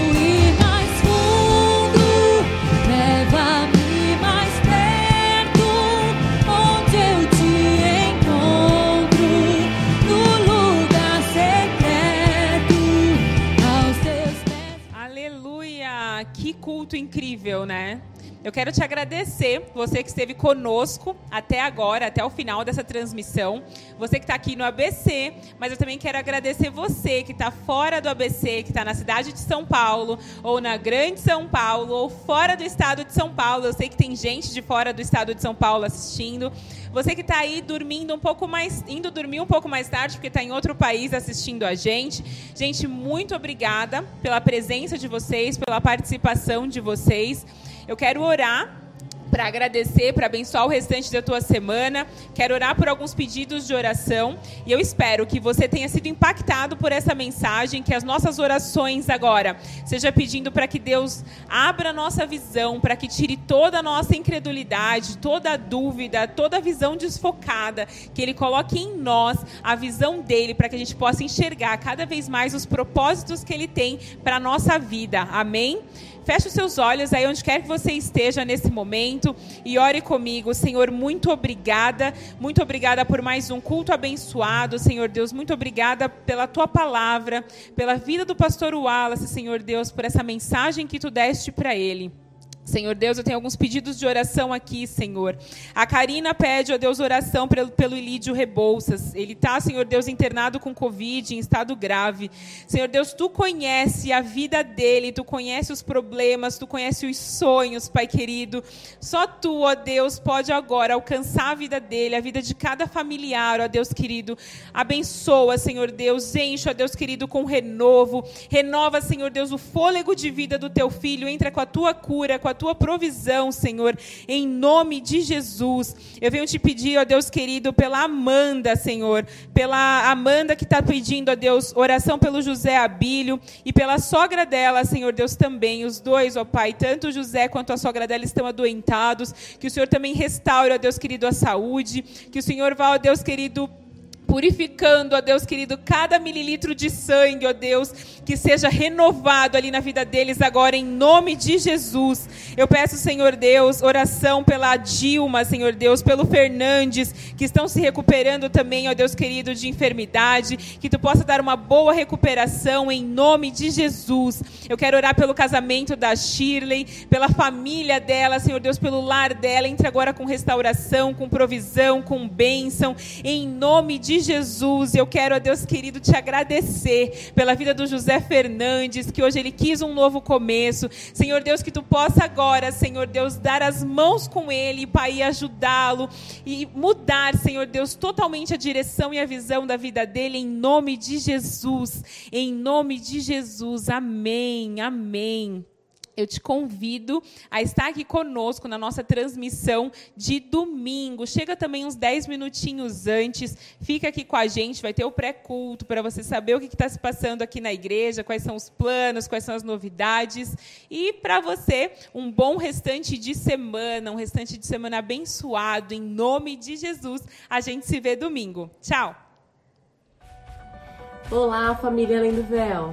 Culto incrível, né? Eu quero te agradecer, você que esteve conosco até agora, até o final dessa transmissão. Você que está aqui no ABC, mas eu também quero agradecer você que está fora do ABC, que está na cidade de São Paulo, ou na Grande São Paulo, ou fora do estado de São Paulo. Eu sei que tem gente de fora do estado de São Paulo assistindo. Você que está aí dormindo um pouco mais, indo dormir um pouco mais tarde, porque está em outro país assistindo a gente. Gente, muito obrigada pela presença de vocês, pela participação de vocês. Eu quero orar para agradecer, para abençoar o restante da tua semana. Quero orar por alguns pedidos de oração e eu espero que você tenha sido impactado por essa mensagem, que as nossas orações agora seja pedindo para que Deus abra nossa visão, para que tire toda a nossa incredulidade, toda a dúvida, toda a visão desfocada, que ele coloque em nós a visão dele para que a gente possa enxergar cada vez mais os propósitos que ele tem para nossa vida. Amém? Feche os seus olhos aí onde quer que você esteja nesse momento e ore comigo. Senhor, muito obrigada. Muito obrigada por mais um culto abençoado, Senhor Deus. Muito obrigada pela tua palavra, pela vida do pastor Wallace, Senhor Deus, por essa mensagem que tu deste para ele. Senhor Deus, eu tenho alguns pedidos de oração aqui, Senhor. A Karina pede, ó Deus, oração pelo, pelo Ilídio Rebouças. Ele está, Senhor Deus, internado com Covid, em estado grave. Senhor Deus, tu conhece a vida dele, tu conhece os problemas, tu conhece os sonhos, Pai querido. Só tu, ó Deus, pode agora alcançar a vida dele, a vida de cada familiar, ó Deus querido. Abençoa, Senhor Deus, enche, ó Deus querido, com renovo. Renova, Senhor Deus, o fôlego de vida do teu filho. Entra com a tua cura, com a tua provisão, Senhor, em nome de Jesus. Eu venho te pedir, ó Deus querido, pela Amanda, Senhor, pela Amanda que está pedindo, ó Deus, oração pelo José Abílio e pela sogra dela, Senhor Deus, também. Os dois, ó Pai, tanto o José quanto a sogra dela estão adoentados. Que o Senhor também restaure, ó Deus querido, a saúde. Que o Senhor vá, ó Deus querido, purificando, ó Deus querido, cada mililitro de sangue, ó Deus, que seja renovado ali na vida deles agora, em nome de Jesus. Eu peço, Senhor Deus, oração pela Dilma, Senhor Deus, pelo Fernandes, que estão se recuperando também, ó Deus querido, de enfermidade, que tu possa dar uma boa recuperação em nome de Jesus. Eu quero orar pelo casamento da Shirley, pela família dela, Senhor Deus, pelo lar dela, entre agora com restauração, com provisão, com bênção, em nome Jesus. Eu quero, ó Deus querido, te agradecer pela vida do José Fernandes, que hoje ele quis um novo começo. Senhor Deus, que tu possa agora, Senhor Deus, dar as mãos com ele, Pai, e ajudá-lo e mudar, Senhor Deus, totalmente a direção e a visão da vida dele, em nome de Jesus. Em nome de Jesus. Amém. Amém eu te convido a estar aqui conosco na nossa transmissão de domingo. Chega também uns 10 minutinhos antes, fica aqui com a gente, vai ter o pré-culto para você saber o que está se passando aqui na igreja, quais são os planos, quais são as novidades. E para você, um bom restante de semana, um restante de semana abençoado, em nome de Jesus. A gente se vê domingo. Tchau! Olá, família Além do Véu.